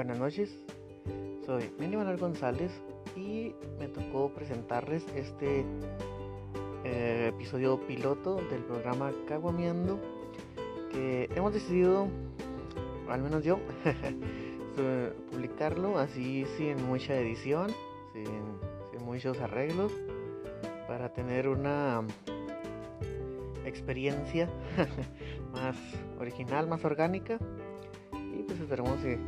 buenas noches. Soy Mini Manuel González y me tocó presentarles este eh, episodio piloto del programa Caguameando que hemos decidido, al menos yo, publicarlo así sin mucha edición, sin, sin muchos arreglos, para tener una experiencia más original, más orgánica y pues esperemos que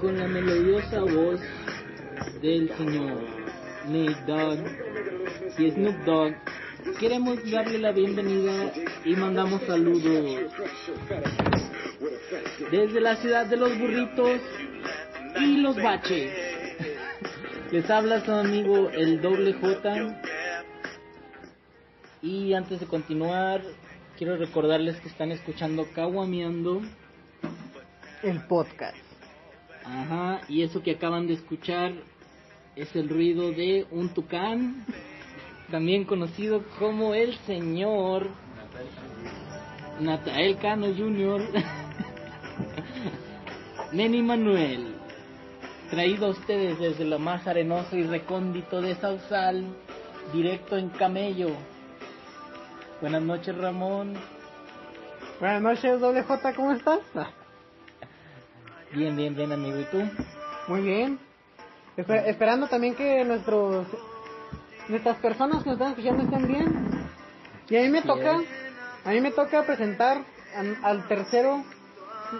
con la melodiosa voz del señor Nate Dogg. Y Snoop Dogg, queremos darle la bienvenida y mandamos saludos. Desde la ciudad de los burritos y los baches. Les habla su amigo el doble J. Y antes de continuar, quiero recordarles que están escuchando Caguameando. El podcast. Ajá, y eso que acaban de escuchar es el ruido de un tucán, también conocido como el señor Natael Cano Jr. Neni Manuel, traído a ustedes desde lo más arenoso y recóndito de Sausal, directo en camello. Buenas noches, Ramón. Buenas noches, doble J, ¿cómo estás? Bien, bien, bien, amigo. ¿Y tú? Muy bien. Esper- esperando también que nuestros nuestras personas que nos están escuchando estén bien. Y a mí me Así toca, es. a mí me toca presentar al tercero,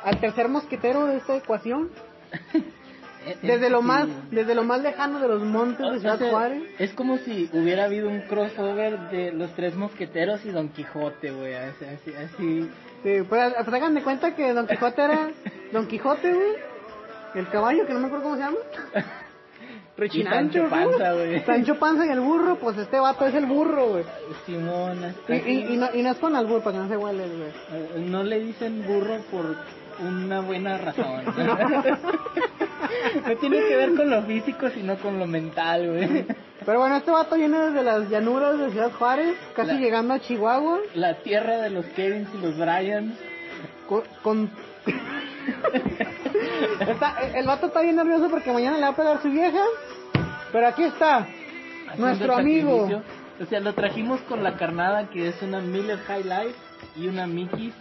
al tercer mosquetero de esta ecuación. Desde lo más, desde lo más lejano de los montes O de sea, Ciudad Juárez. es como si hubiera habido un crossover de los tres mosqueteros y Don Quijote, güey. Así, así, así. Sí, pues, pues hagan de cuenta que Don Quijote era Don Quijote, güey. El caballo, que no me acuerdo cómo se llama. Sancho Panza, güey. Sancho Panza y el burro, pues este vato es el burro, güey. Simón, Y, y, y no, y no es con albur, para que no se huele, güey. No le dicen burro por una buena razón. no tiene que ver con lo físico, sino con lo mental, güey. Pero bueno, este vato viene desde las llanuras de Ciudad Juárez, casi La- llegando a Chihuahua, La tierra de los Kevins y los Bryans. con... con- Está- el vato está bien nervioso porque mañana le va a pegar su vieja, pero aquí está, haciendo nuestro amigo. O sea, lo trajimos con la carnada que es una Miller High Life y una Mickey's.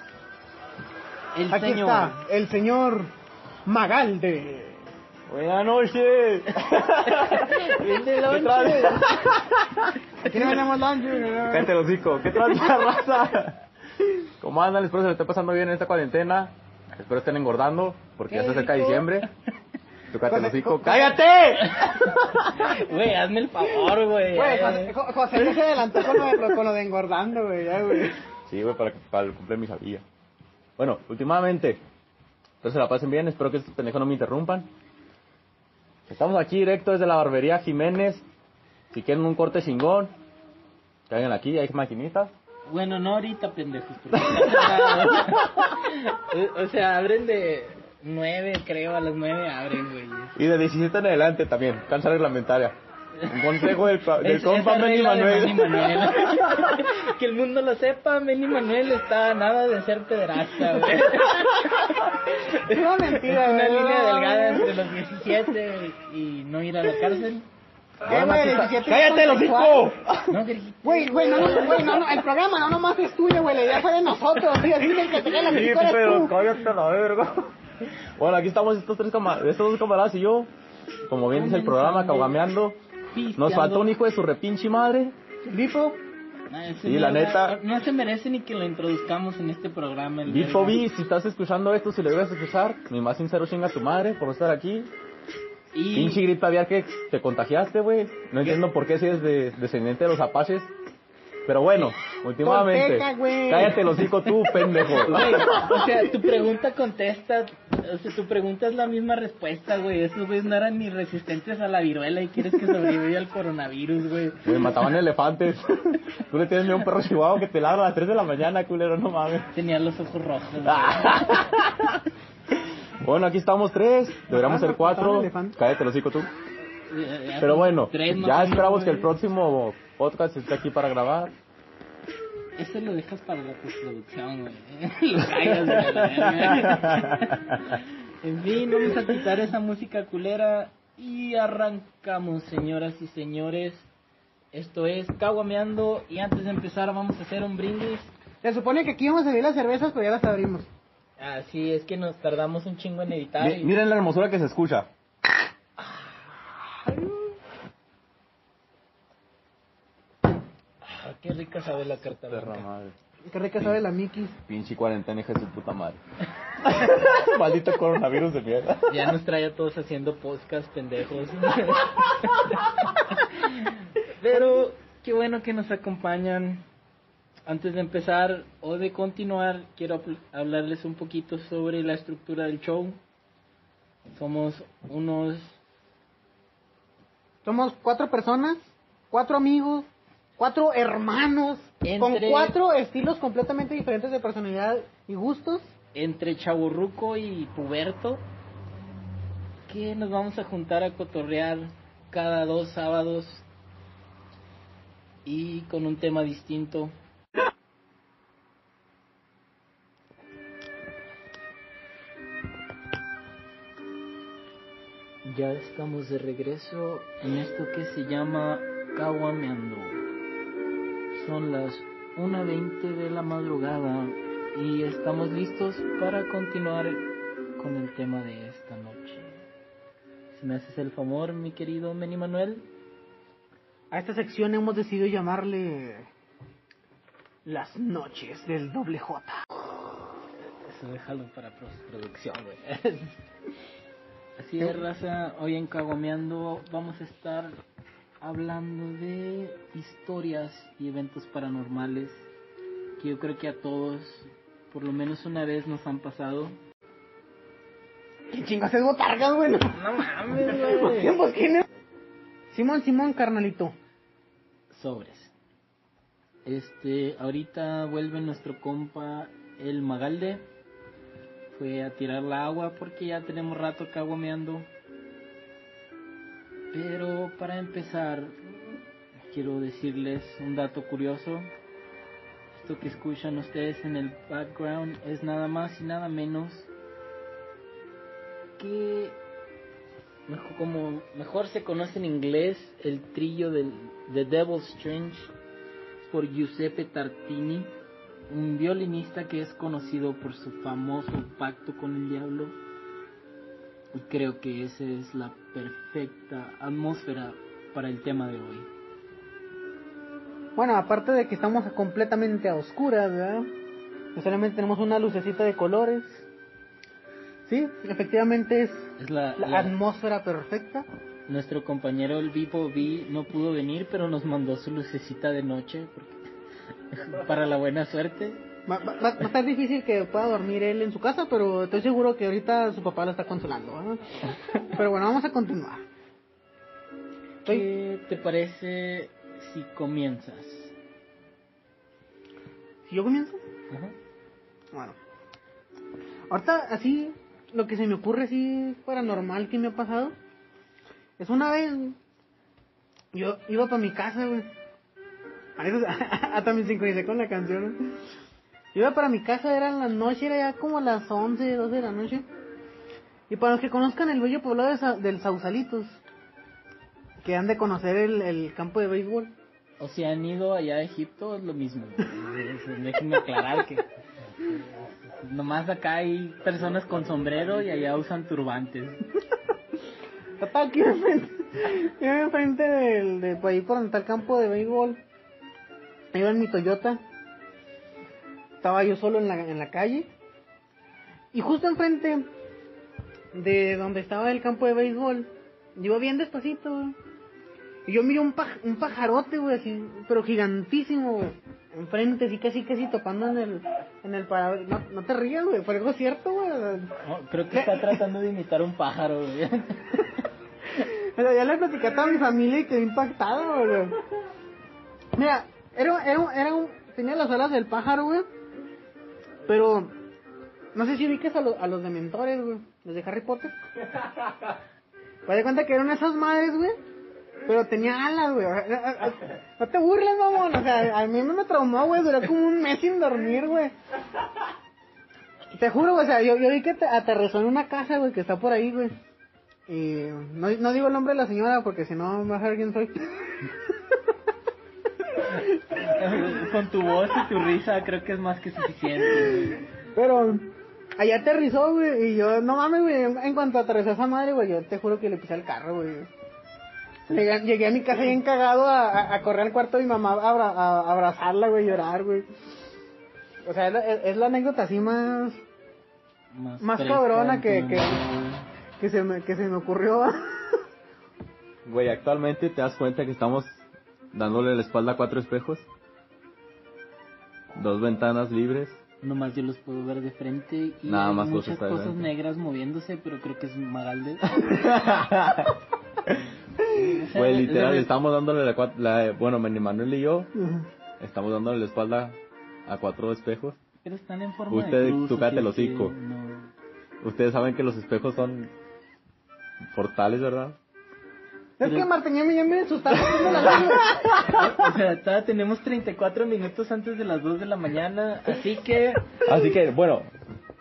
El Aquí señor. está, el señor Magalde. Buenas noches. Vende ¿Qué lonche. tal? Aquí no lunch, Cállate el hocico. ¿Qué tal, raza? ¿Cómo andan? Espero se le esté pasando bien en esta cuarentena. Espero estén engordando, porque ya se acerca diciembre. Tú cállate el hocico. ¡Cállate! Güey, hazme el favor, güey. Güey, José, Jo- José se adelantó con lo de, con lo de engordando, güey. Sí, güey, para, para el cumpleaños de mi sabía. Bueno, últimamente, se la pasen bien. Espero que estos pendejos no me interrumpan. Estamos aquí directo desde la barbería Jiménez. Si quieren un corte chingón, caigan aquí, hay maquinitas. Bueno, no ahorita, pendejos. o sea, abren de nueve, creo, a las nueve abren, güey. Y de 17 en adelante también, cansa reglamentaria. Un consejo del, pa- del Es- compa Manny Manuel. Manuel. que el mundo lo sepa, Manny Manuel está nada de ser pederasta, güey. Es una mentira, Una güey. línea delgada entre los 17 y no ir a la cárcel. ¿Qué, güey? 17 ¡Cállate, los! No, Virgil. Güey, güey, no, no, güey, no, no, el programa no nomás es tuyo, güey, la idea fue de nosotros, tío, así que el que te cae la Sí, pero tú. cállate a la verga. Bueno, aquí estamos estos tres cama- estos dos camaradas y yo. Como bien dice el programa, caugameando. Nos falta un hijo de su repinche madre. Bifo, Sí, la neta. No se merece ni que lo introduzcamos en este programa. el Bifo. B, si estás escuchando esto, si lo debes escuchar, mi más sincero chinga a tu madre por estar aquí. Y Pinche gripe aviar que te contagiaste, güey. No entiendo por qué si eres de, descendiente de los apaches. Pero bueno, últimamente. Güey. Cállate el hocico tú, pendejo. Güey, o sea, tu pregunta contesta, o sea, tu pregunta es la misma respuesta, güey. Esos güeyes no eran ni resistentes a la viruela y quieres que sobreviva al coronavirus, güey. Güey, mataban elefantes. Tú le tienes miedo a un perro chihuahua que te ladra a las 3 de la mañana, culero, no mames. Tenía los ojos rojos. Bueno, aquí estamos tres. Deberíamos ser Ah, cuatro. Cállate el hocico tú. Ya Pero son bueno, tres, no ya esperamos que el próximo podcast esté aquí para grabar. Eso lo dejas para la postproducción, güey. Lo caigas de la verga. En fin, vamos a quitar esa música culera y arrancamos, señoras y señores. Esto es Caguameando y antes de empezar vamos a hacer un brindis. Se supone que aquí íbamos a servir las cervezas, pero ya las abrimos. Así es que nos tardamos un chingo en editar. Mi- y- Miren la hermosura que se escucha. Ah, qué rica sabe la carta Perra blanca. madre. Qué rica sabe la Mickey. Pinche cuarentena, hija de su puta madre. Maldito coronavirus de mierda. Ya nos trae a todos haciendo podcast pendejos. Pero qué bueno que nos acompañan. Antes de empezar o de continuar, quiero habl- hablarles un poquito sobre la estructura del show. Somos unos Somos cuatro personas, cuatro amigos, cuatro hermanos, con cuatro estilos completamente diferentes de personalidad y gustos. entre chaburruco y puberto que nos vamos a juntar a cotorrear cada dos sábados y con un tema distinto. Ya estamos de regreso en esto que se llama Caguameando. Son las 1.20 de la madrugada y estamos listos para continuar con el tema de esta noche. Si me haces el favor, mi querido Meni Manuel, A esta sección hemos decidido llamarle Las noches del doble J. eso déjalo para postproducción, güey. Así es, raza. Hoy en Caguameando vamos a estar hablando de historias y eventos paranormales que yo creo que a todos, por lo menos una vez, nos han pasado. ¿Qué chingas es botargas, güey? No mames, ¿Por qué? ¿Por qué no? Simón, Simón, carnalito. Sobres. Este, ahorita vuelve nuestro compa el Magalde. Fue a tirar la agua porque ya tenemos rato caguameando. Pero para empezar, quiero decirles un dato curioso. Esto que escuchan ustedes en el background es nada más y nada menos que mejor, como mejor se conoce en inglés el trillo del The Devil's Strange por Giuseppe Tartini, un violinista que es conocido por su famoso pacto con el diablo. Y creo que esa es la perfecta atmósfera para el tema de hoy. Bueno, aparte de que estamos completamente a oscuras, ¿verdad? Que solamente tenemos una lucecita de colores. Sí, efectivamente es Es la, la la- atmósfera perfecta. nuestro compañero el Vipo V no pudo venir, pero nos mandó su lucecita de noche porque- para la buena suerte. Va, va- va- a estar difícil que pueda dormir él en su casa, pero estoy seguro que ahorita su papá lo está consolando. Pero bueno, vamos a continuar. Estoy- ¿Qué te parece si comienzas? Si yo comienzo, Ajá. bueno. Ahorita así, lo que se me ocurre así paranormal que me ha pasado, es una vez, yo iba para mi casa, güey. Hasta me sincronicé con la canción. Yo iba para mi casa, era en la noche, era ya como las 11, 12 de la noche. Y para los que conozcan el bello poblado de Sa- del Sausalitos, que han de conocer el, el campo de béisbol. O si han ido allá a Egipto, es lo mismo. Déjenme aclarar que nomás acá hay personas con sombrero y allá usan turbantes. Estaba aquí enfrente, iba enfrente del, de por ahí por donde está el campo de béisbol. Iba en mi Toyota. Estaba yo solo en la, en la calle. Y justo enfrente de donde estaba el campo de béisbol, iba bien despacito, güey. Y yo miré un, paj- un pajarote, güey, así, pero gigantísimo, güey. Enfrente, así casi, casi topando en el, en el parabrisas. No, no te rías, güey, pero algo cierto, güey. No, creo que está tratando de imitar un pájaro. güey. Ya le platicé a toda mi familia y quedé impactado, güey. Mira, era, era, era un, tenía las alas del pájaro, güey. Pero, no sé si ubiques a, los a los dementores, güey. Los de Harry Potter. Me di cuenta que eran esas madres, güey. Pero tenía alas, güey. No te burles, mamón. O sea, a mí me traumó, güey. Duré como un mes sin dormir, güey. Te juro, güey. O sea, yo, yo vi que te aterrizó en una caja, güey, que está por ahí, güey. Y no, no digo el nombre de la señora porque si no me va a saber quién soy. Con tu voz y tu risa creo que es más que suficiente, güey. Pero allá aterrizó, güey, y yo, no mames, güey, en, cuanto aterrizó esa madre, güey, yo te juro que le pisé el carro, güey. Llegué, llegué a mi casa bien cagado a, a- a correr al cuarto de mi mamá a, abra- a- a abrazarla, güey, llorar, güey. O sea, es la, es- es la anécdota así más Más fresca cabrona que- que- que se me, que se me ocurrió. Güey, actualmente te das cuenta que estamos dándole la espalda a cuatro espejos. Dos ventanas libres. Nomás yo los puedo ver de frente y Nada más los muchas cosas negras moviéndose, pero creo que es Magalde. Güey, literal, estamos dándole la, la bueno, Manuel y yo estamos dándole la espalda a cuatro espejos. Pero están en forma Usted, de cruz. que hocico. no. Ustedes saben que los espejos son portales, ¿verdad? Es que Marteñami ya me asustaba haciendo la luz. O sea, todavía tenemos 34 minutos antes de las 2 de la mañana, así que Así que, bueno,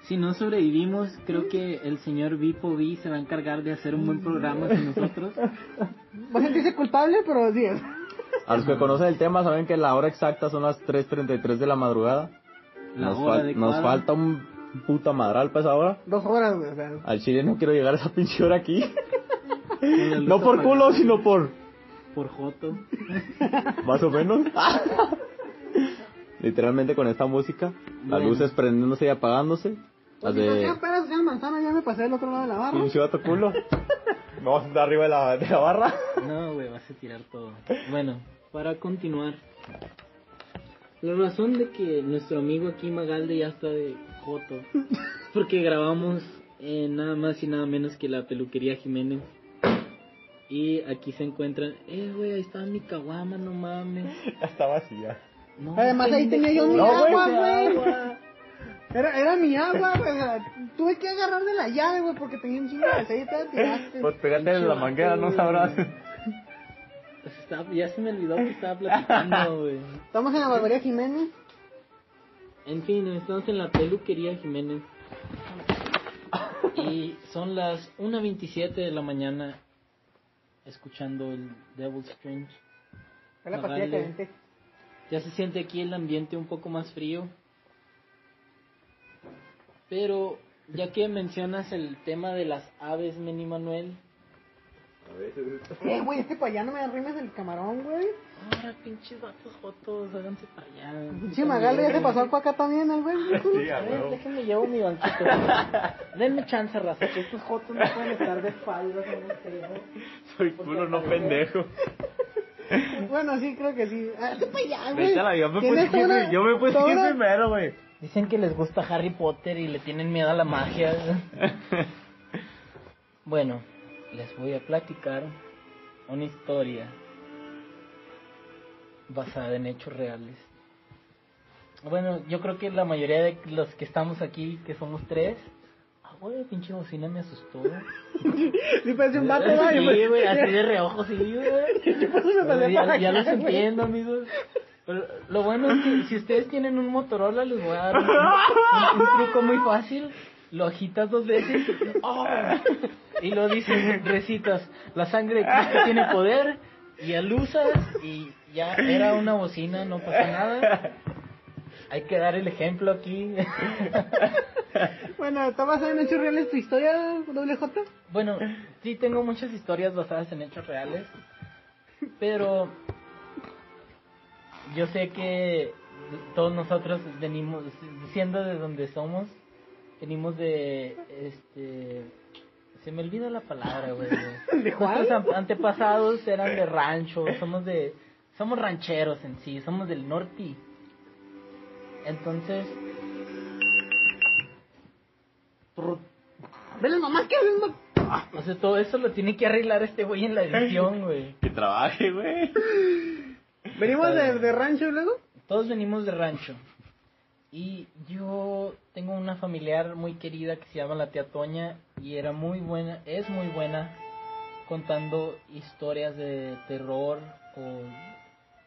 si no sobrevivimos, creo que el señor Vipo V se va a encargar de hacer un buen programa con nosotros. Va a sentirse culpable, pero sí es. a los que conocen el tema saben que la hora exacta son las 3.33 de la madrugada. La Nos, hora fal- adecuada. nos falta un puta madral para esa hora. Dos horas, güey, o sea. Al chile no quiero llegar a esa pinche hora aquí. No por apagada. culo, sino por Por Joto. más o menos. Literalmente con esta música, las Bueno. luces prendiéndose y apagándose. Las Oye, ¿por qué de apenas sean manzana? Ya me pasé del otro lado de la barra. pinche vato culo. Vamos a estar arriba de la, de la barra. No, güey, vas a tirar todo. Bueno, para continuar. La razón de que nuestro amigo aquí Magalde ya está de Joto. Porque grabamos en nada más y nada menos que la peluquería Jiménez. Y aquí se encuentran. Eh, güey, ahí está mi caguama, no mames. Ya está vacía. No, Además, ahí tenía yo mi No, agua, güey. Era, era mi agua, güey. tuve que agarrar de la llave, güey, porque tenía un chingo de aceite. tiraste. Pues pégate en la manguera, no sabrás. Pues estaba- ya se me olvidó que estaba platicando, güey. Estamos en la barbería Jiménez. En fin, estamos en la peluquería Jiménez. Y son las 1.27 de la mañana escuchando el Devil's Strange. La caliente. Ya se siente aquí el ambiente un poco más frío. Pero ya que mencionas el tema de las aves, Meni Manuel. Eh, güey, es que para allá no me arrimes el camarón, güey. Ahora, pinches vatos jotos, háganse para allá. Pinche Magalde ya se pasó para acá también, el güey. A ver, déjenme llevo mi banquito. Denme chance, raza, que estos jotos no pueden estar de espaldas. Soy culo, no pendejo. Bueno, sí, creo que sí. Ah, Hazte para allá, güey. Vete a yo me puse toda- yo me puse toda primero, güey. Dicen que les gusta Harry Potter y le tienen miedo a la magia. bueno, les voy a platicar una historia basada en hechos reales. Bueno, yo creo que la mayoría de los que estamos aquí, que somos tres, ah, güey, pinche bocina me asustó. Sí, parece un vato, güey. Sí, güey, así de reojo, sí, güey. Ya, ya los entiendo, amigos. Pero lo bueno es que si ustedes tienen un Motorola, les voy a dar un, un- un truco muy fácil. Lo agitas dos veces ¡oh! y lo dices, recitas, la sangre de Cristo tiene poder y alusas y ya era una bocina, no pasa nada. Hay que dar el ejemplo aquí. Bueno, ¿está basada en hechos reales tu historia, doble J? Bueno, sí tengo muchas historias basadas en hechos reales, pero yo sé que todos nosotros venimos, siendo de donde somos, venimos de, este, se me olvida la palabra, güey. Nuestros an- antepasados eran de rancho, somos de, somos rancheros en sí, somos del norte. Entonces, Ve las mamás que hacen, no- o sea, todo eso lo tiene que arreglar este güey en la edición, güey. Que trabaje, güey. Venimos de, de rancho y luego. Todos venimos de rancho. Y yo tengo una familiar muy querida que se llama la tía Toña y era muy buena, es muy buena contando historias de terror o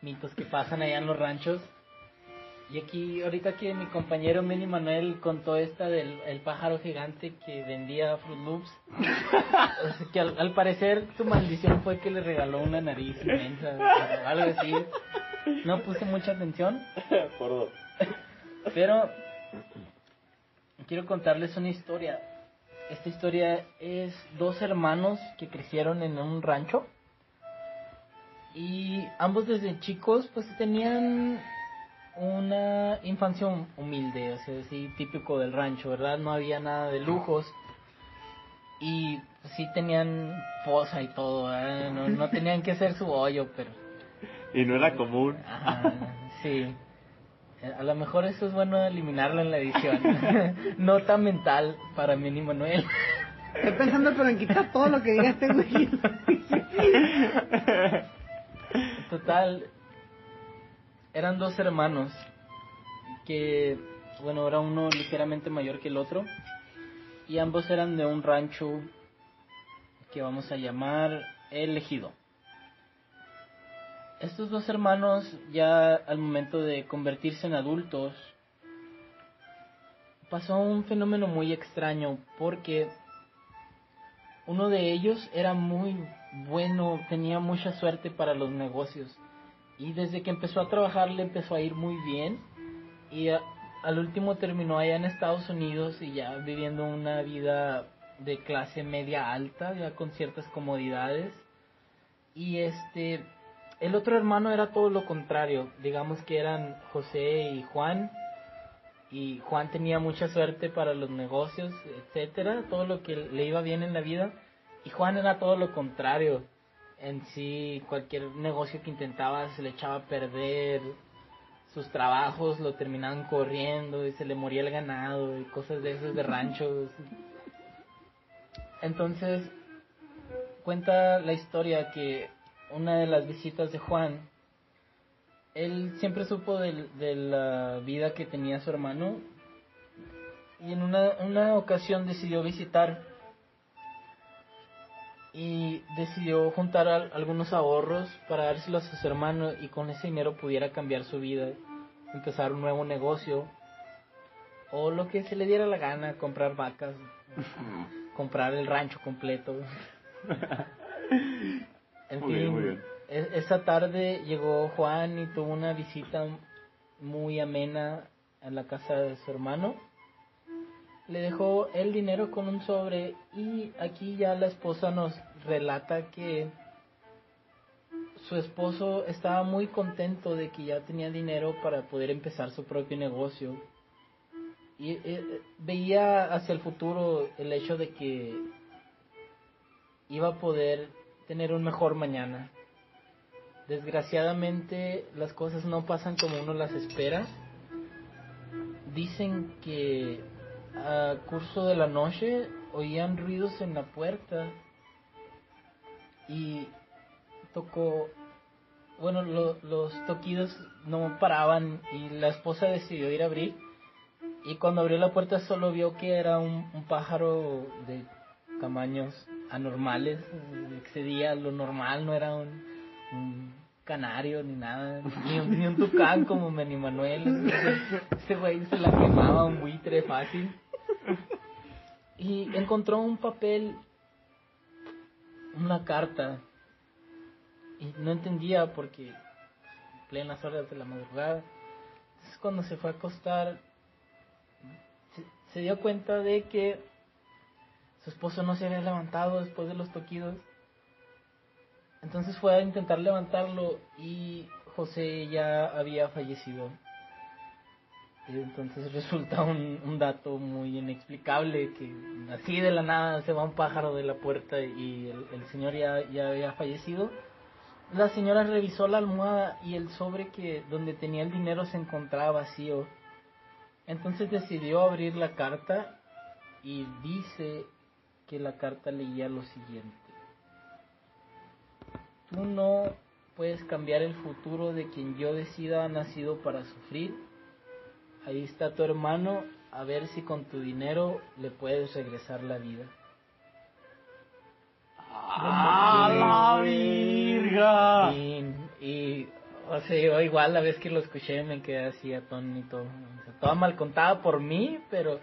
mitos que pasan allá en los ranchos. Y aquí, ahorita que mi compañero Manny Manuel contó esta del el pájaro gigante que vendía Fruit Loops, que al, parecer su maldición fue que le regaló una nariz inmensa algo así. No puse mucha atención, Por dos. Pero quiero contarles una historia. Esta historia es dos hermanos que crecieron en un rancho y ambos desde chicos pues tenían una infancia hum- humilde, o sea, así típico del rancho, ¿verdad? No había nada de lujos y pues, sí tenían fosa y todo, ¿verdad? No, no tenían que hacer su hoyo, pero Y no era común. Ajá, sí. A lo mejor eso es bueno eliminarlo en la edición. Nota mental para Mini Manuel. Estoy pensando pero en quitar todo lo que diga este güey. Total, eran dos hermanos que, bueno, era uno ligeramente mayor que el otro y ambos eran de un rancho que vamos a llamar El Ejido. Estos dos hermanos ya al momento de convertirse en adultos pasó un fenómeno muy extraño porque uno de ellos era muy bueno, tenía mucha suerte para los negocios y desde que empezó a trabajar le empezó a ir muy bien y al último terminó allá en Estados Unidos y ya viviendo una vida de clase media alta, ya con ciertas comodidades. Y este, el otro hermano era todo lo contrario, digamos que eran José y Juan, y Juan tenía mucha suerte para los negocios, etcétera, todo lo que le iba bien en la vida, y Juan era todo lo contrario. En sí, cualquier negocio que intentaba se le echaba a perder, sus trabajos lo terminaban corriendo y se le moría el ganado y cosas de esos de ranchos. Entonces, cuenta la historia que una de las visitas de Juan, él siempre supo del- de, la vida que tenía su hermano y en una, una ocasión decidió visitar y decidió juntar al- algunos ahorros para dárselos a su hermano y con ese dinero pudiera cambiar su vida, empezar un nuevo negocio o lo que se le diera la gana, comprar vacas, comprar el rancho completo. En Muy fin, bien, muy bien. e- esa tarde llegó Juan y tuvo una visita muy amena en la casa de su hermano. Le dejó el dinero con un sobre y aquí ya la esposa nos relata que su esposo estaba muy contento de que ya tenía dinero para poder empezar su propio negocio. Y eh, veía hacia el futuro el hecho de que iba a poder tener un mejor mañana. Desgraciadamente las cosas no pasan como uno las espera. Dicen que a curso de la noche oían ruidos en la puerta y tocó, bueno, lo- los toquidos no paraban y la esposa decidió ir a abrir y cuando abrió la puerta solo vio que era un, un pájaro de tamaños anormales, eh, excedía lo normal, no era un, canario ni nada, ni un, ni un tucán como Manny Manuel, ese- ese güey se la quemaba un buitre fácil. Y encontró un papel, una carta, y no entendía porque plenas horas de la madrugada. Entonces cuando se fue a acostar, se, se dio cuenta de que su esposo no se había levantado después de los toquidos. Entonces fue a intentar levantarlo y José ya había fallecido. Entonces resulta un, un dato muy inexplicable que así de la nada se va un pájaro de la puerta y el, el señor ya, ya había fallecido. La señora revisó la almohada y el sobre que donde tenía el dinero se encontraba vacío. Entonces decidió abrir la carta y dice que la carta leía lo siguiente. Tú no puedes cambiar el futuro de quien yo decida ha nacido para sufrir. Ahí está tu hermano, a ver si con tu dinero le puedes regresar la vida. ¡Ah, la virga! Y, y, o sea, yo igual la vez que lo escuché me quedé así atónito. O sea, toda mal contada por mí, pero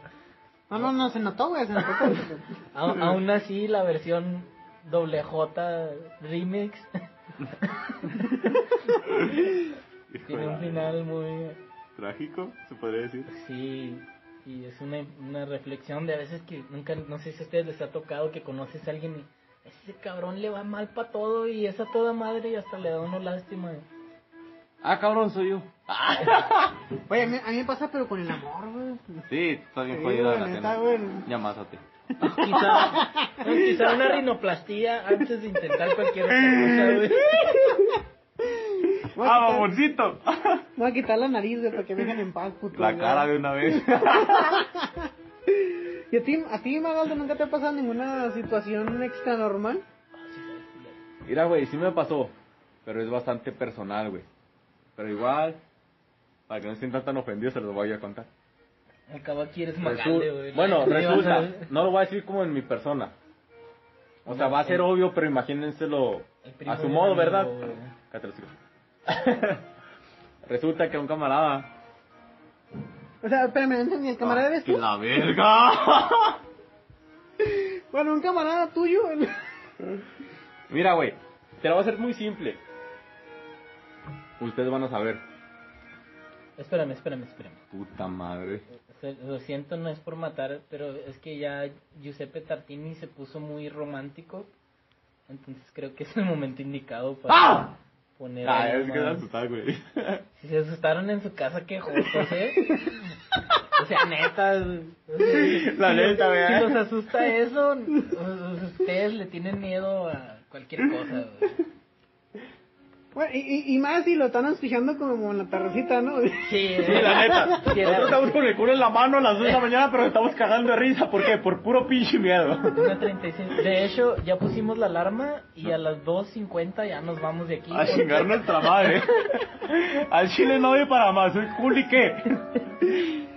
No, no, no, se notó, güey, se notó. aún así la versión doble J remix tiene un final muy... Trágico, se podría decir. Sí, y es una, una reflexión de a veces que nunca, no sé si a ustedes les ha tocado que conoces a alguien y ese cabrón le va mal para todo y es a toda madre y hasta le da uno lástima. Ah, cabrón, soy yo. Oye, a mí, a mí me pasa, pero con el amor, güey. Sí, está bien Sí, jodida güey, la neta, cena. güey. Ya másate. Quizá, una rinoplastía antes de intentar cualquier otra cosa, güey. Voy a, ¡Ah, quitar, mamoncito! voy a quitar la nariz, güey, para que me dejen en paz, puto. La güey. cara de una vez. ¿Y a ti, a ti, Magaldo, nunca te ha pasado ninguna situación extra normal? Mira, güey, sí me pasó. Pero es bastante personal, güey. Pero igual, para que no se sientan tan ofendidos, se los voy a contar. Al cabo aquí eres Resu- Magalde, güey. bueno, resulta, no lo voy a decir como en mi persona. O sea, va a ser obvio, pero imagínenselo a su modo, amigo, ¿verdad? Resulta que un camarada. O sea, espérame, entendí, ¿el camarada eres ¡Que tú? la verga! Bueno, un camarada tuyo. Mira, güey, te lo voy a hacer muy simple. Ustedes van a saber. Espérame, espérame, espérame. Puta madre. Lo siento, no es por matar, pero es que ya Giuseppe Tartini se puso muy romántico. Entonces creo que es el momento indicado para ¡Ah! poner. Ah, es que se más. asustar, güey. Si se asustaron en su casa, qué jotos, ¿eh? O sea, neta. o sea, La si neta, ¿verdad? Si los asusta eso, ustedes le tienen miedo a cualquier cosa, güey. Bueno, y, y, y más si lo están auspiciando como en la terracita, ¿no? Sí, Sí, la neta. Sí, Nosotros estamos con el culo en la mano a las 2 de la mañana, pero estamos cagando de risa. ¿Por qué? Por puro pinche miedo. Una 36. De hecho, ya pusimos la alarma y a las 2.50 ya nos vamos de aquí. A porque- chingar nuestra madre. Al chile no voy para más, soy Juli qué.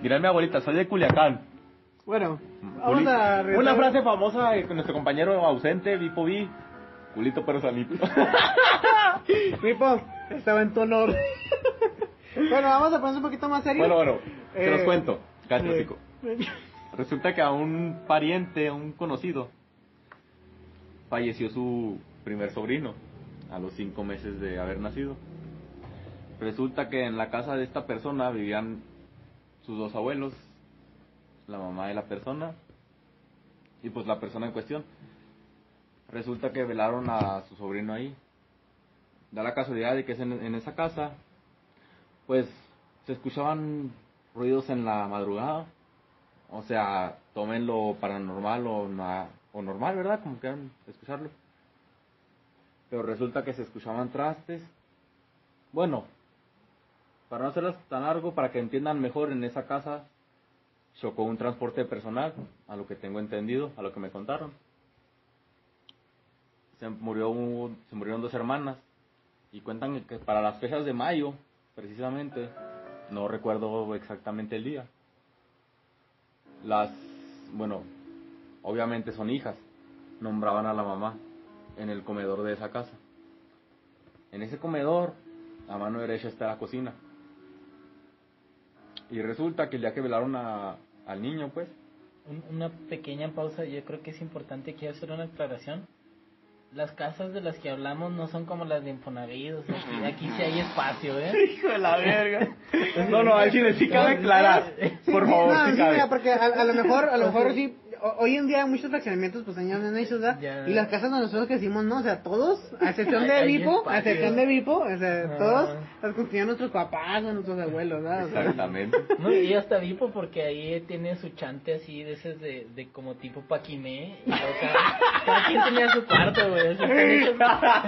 Mira mi abuelita, soy de Culiacán. Bueno, vamos Juli- a... Una frase famosa de nuestro compañero ausente, Vipo Vi. Culito pero sanito. Pipo, estaba en tu honor. bueno, vamos a ponernos un poquito más serio. bueno, bueno, te los Eh, cuento. Cállate, eh. Resulta que a un pariente, a un conocido, falleció su primer sobrino a los cinco meses de haber nacido. Resulta que en la casa de esta persona vivían sus dos abuelos, la mamá de la persona y pues la persona en cuestión. Resulta que velaron a su sobrino ahí. Da la casualidad de que es en, esa casa, pues se escuchaban ruidos en la madrugada. O sea, tómenlo paranormal o, o normal, ¿verdad? Como quieran escucharlo. Pero resulta que se escuchaban trastes. Bueno, para no hacerlas tan largo, para que entiendan mejor, en esa casa chocó un transporte personal, a lo que tengo entendido, a lo que me contaron. Se, murió se murieron dos hermanas y cuentan que para las fechas de mayo, precisamente, no recuerdo exactamente el día, las, bueno, obviamente son hijas, nombraban a la mamá en el comedor de esa casa. En ese comedor, a mano derecha está la cocina. Y resulta que el día que velaron a- al niño, pues, Un- una pequeña pausa, yo creo que es importante aquí hacer una aclaración. Las casas de las que hablamos no son como las de Infonavit, o sea, aquí, aquí sí hay espacio, ¿eh? Hijo de la verga. No, no, al chile sí cabe aclarar. Sí, Por sí, favor, no, sí sí, cabe. mira, porque a, a lo mejor, a lo mejor sí, hoy en día hay muchos fraccionamientos pues años en. Ya. Y las casas donde nosotros crecimos, ¿no? O sea, todos, a excepción de Vipo, a excepción de Vipo, o sea, Ah. todos las construían nuestros papás o nuestros abuelos, ¿verdad? O sea, Exactamente. No, y hasta Vipo porque ahí tiene su chante así de ese de, de como tipo paquimé. Y, o sea, cada quien tenía su cuarto, güey. o sea, están, hechos,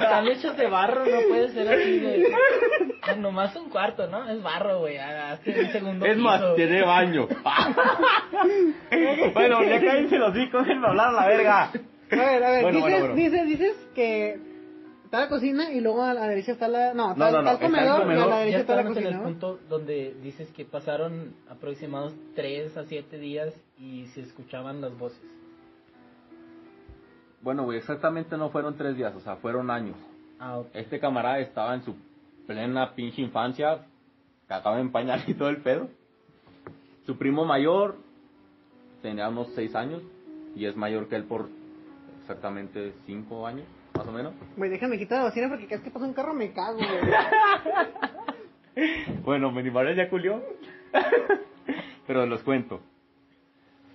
están hechos de barro, no puede ser así de... ah, Nomás un cuarto, ¿no? Es barro, güey. ah, un segundo Es más, piso. tiene baño. bueno, ya cállense los hijos, déjenme hablar a la verga. A ver, a ver, Bueno, dices, bueno, bueno. dices, dices que está la cocina y luego a la derecha está la... No, está, No, no, está el está el comedor, y a comedor. la Ya derecha está la estamos en el cocina, ¿no? punto donde dices que pasaron aproximados 3 a 7 días y se escuchaban las voces. Bueno, güey, exactamente no fueron tres días, o sea, fueron años. Ah, ok. Este camarada estaba en su plena pinche infancia, cagaba en pañal y todo el pedo. Su primo mayor tenía unos seis años y es mayor que él por exactamente cinco años, más o menos. Güey, déjame quitar la bocina porque cada vez que pasa un carro me cago, güey. Bueno, Menimares ya culió. Pero los cuento.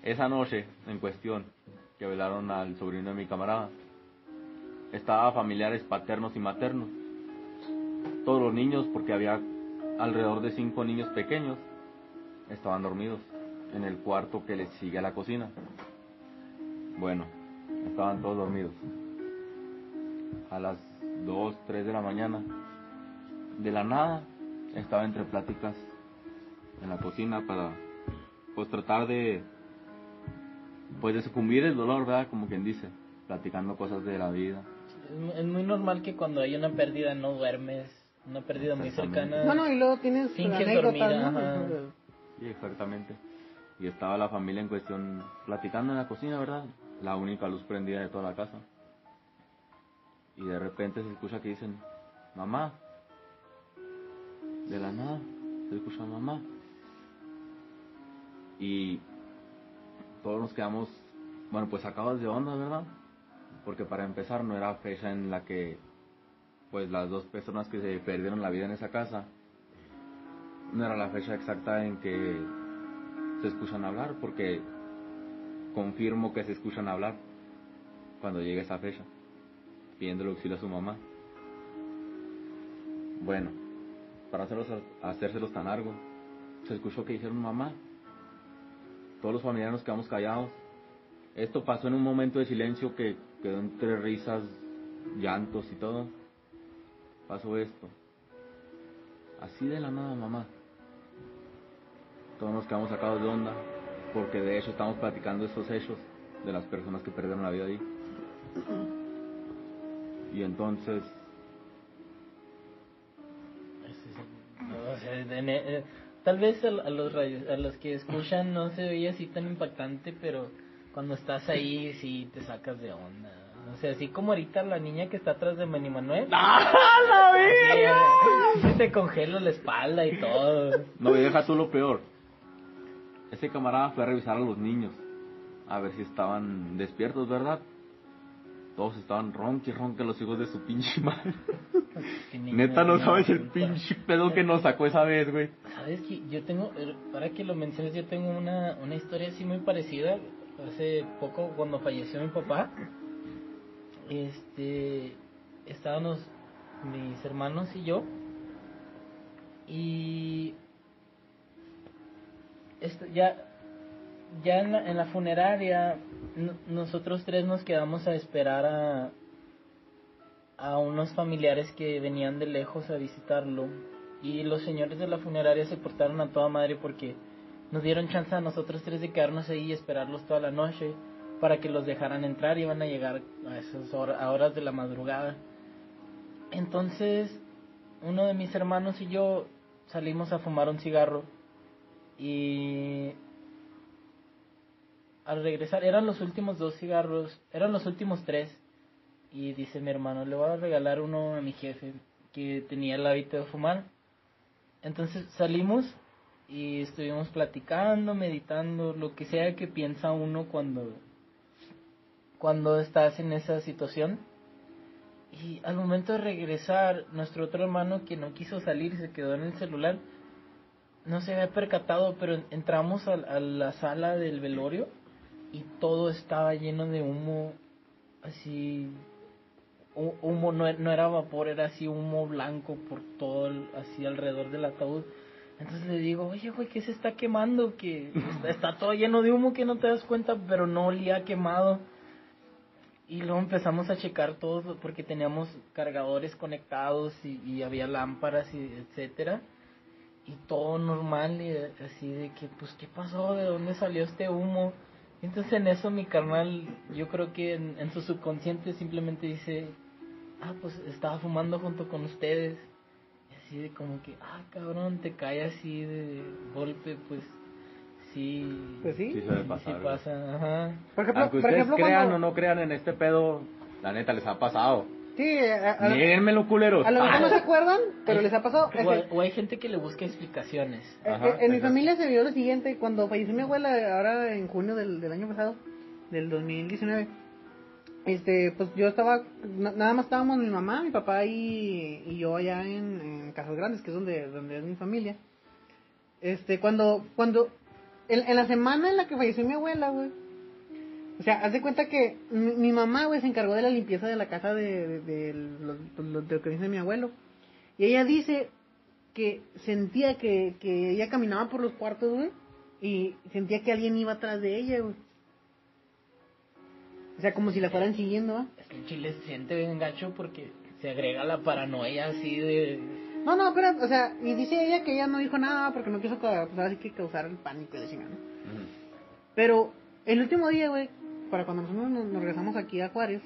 Esa noche en cuestión, que velaron al sobrino de mi camarada, estaba familiares paternos y maternos. Todos los niños, porque había alrededor de cinco niños pequeños, estaban dormidos en el cuarto que les sigue a la cocina. Bueno, estaban todos dormidos. A las 2, 3 de la mañana, de la nada, estaba entre pláticas en la cocina para pues tratar de pues de sucumbir el dolor, ¿verdad? Como quien dice, platicando cosas de la vida. Es mu- Es muy normal que cuando hay una pérdida no duermes. Una pérdida muy cercana. No, no, y luego tienes anécdotas, dormir, ¿no? Sí, exactamente. Y estaba la familia en cuestión platicando en la cocina, ¿verdad? La única luz prendida de toda la casa. Y de repente se escucha que dicen, mamá. De la nada, se escucha mamá. Y todos nos quedamos, bueno, pues sacados de onda, ¿verdad? Porque para empezar no era fecha en la que, pues las dos personas que se perdieron la vida en esa casa, no era la fecha exacta en que se escuchan hablar, porque confirmo que se escuchan hablar cuando llegue esa fecha, pidiendo el auxilio a su mamá. Bueno, para hacerlos, hacérselos tan largo, se escuchó que dijeron mamá. Todos los familiares nos quedamos callados. Esto pasó en un momento de silencio que quedó entre risas, llantos y todo. Pasó esto. Así de la nada, mamá. Todos nos quedamos sacados de onda, porque de hecho estamos platicando estos hechos de las personas que perdieron la vida ahí. Y entonces, en- eh, tal vez a, los radios- a los que escuchan no se veía así tan impactante, pero cuando estás ahí sí te sacas de onda. O sea, así como ahorita la niña que está atrás de Manny Manuel. Sí, sí te congela la espalda y todo. no, y deja tú lo peor. Ese camarada fue a revisar a los niños, a ver si estaban despiertos, ¿verdad? Todos estaban ronque, ronque los hijos de su pinche madre. Neta, no sabes el pinche pedo que nos sacó esa vez, güey. Sabes que yo tengo, eh, ahora que lo mencionas, yo tengo una, una historia así muy parecida. Hace poco, cuando falleció mi papá, este, estábamos mis hermanos y yo, y ya, ya en la, en la funeraria, no- nosotros tres nos quedamos a esperar a, a unos familiares que venían de lejos a visitarlo. Y los señores de la funeraria se portaron a toda madre porque nos dieron chance a nosotros tres de quedarnos ahí y esperarlos toda la noche para que los dejaran entrar. Iban a llegar a esas hora- a horas de la madrugada. Entonces, uno de mis hermanos y yo salimos a fumar un cigarro y al regresar eran los últimos dos cigarros, eran los últimos tres y dice mi hermano, le voy a regalar uno a mi jefe que tenía el hábito de fumar. Entonces salimos y estuvimos platicando, meditando, lo que sea que piensa uno cuando cuando estás en esa situación. Y al momento de regresar, nuestro otro hermano que no quiso salir, se quedó en el celular, no se había percatado, pero entramos a, a la sala del velorio y todo estaba lleno de humo, así, hu- humo, no, no era vapor, era así humo blanco por todo, así alrededor del ataúd. Entonces le digo, oye, güey, ¿qué se está quemando? Que está, está todo lleno de humo que no te das cuenta, pero no olía quemado. Y luego empezamos a checar todos porque teníamos cargadores conectados y, y había lámparas y etcétera. Y todo normal y así de que pues qué pasó, de dónde salió este humo. Entonces en eso mi carnal, yo creo que en, en su subconsciente simplemente dice, ah pues estaba fumando junto con ustedes. Y así de como que, ah cabrón, te cae así de golpe, pues sí. Pues sí. Sí suele pasar. pasa, ajá. Por ejemplo, Aunque por ustedes ejemplo crean cuando... o no crean en este pedo, la neta les ha pasado. Sí, a, a- Mírenmelo, culeros. a lo mejor no se acuerdan, pero les ha pasado. O, hay- o hay gente que le busca explicaciones. eh, Ajá, eh, en mi familia se vio lo siguiente, cuando falleció mi abuela ahora en junio del, del año pasado, del 2019. Este, pues yo estaba, na- nada más estábamos mi mamá, mi papá y, y yo allá en, en Casas Grandes, que es donde, donde es mi familia. Este, cuando, cuando, en, en la semana en la que falleció mi abuela, güey, o sea, haz de cuenta que mi, mi mamá, güey, se encargó de la limpieza de la casa de, de, de lo, de lo que dice mi abuelo. Y ella dice que sentía que, que ella caminaba por los cuartos, güey, y sentía que alguien iba atrás de ella, güey. O sea, como si la fueran siguiendo, ¿va? Es que en Chile se siente bien gacho porque se agrega la paranoia así de... No, no, pero, o sea, y dice ella que ella no dijo nada porque no quiso pues, así que causar el pánico y la chingada, ¿no? Pero el último día, güey, para cuando nosotros nos, nos regresamos aquí a Juárez,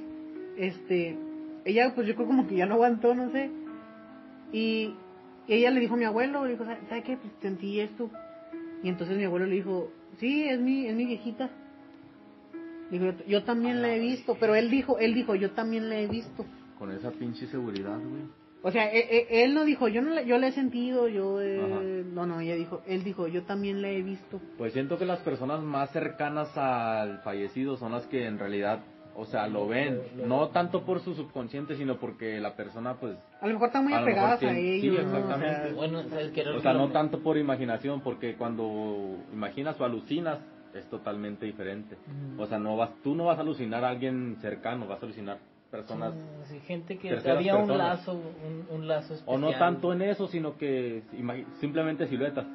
este, ella pues yo creo como que ya no aguantó, no sé. Y, y ella le dijo a mi abuelo, le dijo, ¿sabes qué? Pues sentí esto. Y entonces mi abuelo le dijo, sí, es mi, es mi viejita. Dijo, yo, yo también la he visto, pero él dijo, él dijo, yo también la he visto. Con esa pinche seguridad, güey. O sea, e- e- él, no dijo, yo no la, yo la he sentido, yo, eh, no, no, ella dijo, él dijo, yo también la he visto. Pues siento que las personas más cercanas al fallecido son las que en realidad, o sea, lo ven. No tanto por su subconsciente, sino porque la persona, pues, A lo mejor están muy A apegadas a ellos. sí, ¿no? O sea, exactamente. Bueno, o sea, no tanto por imaginación, porque cuando imaginas o alucinas es totalmente diferente. O sea, no vas, tú no vas a alucinar a alguien cercano, vas a alucinar personas. Sí, gente que había un personas. lazo, un, un lazo especial. O no tanto en eso, sino que simplemente siluetas.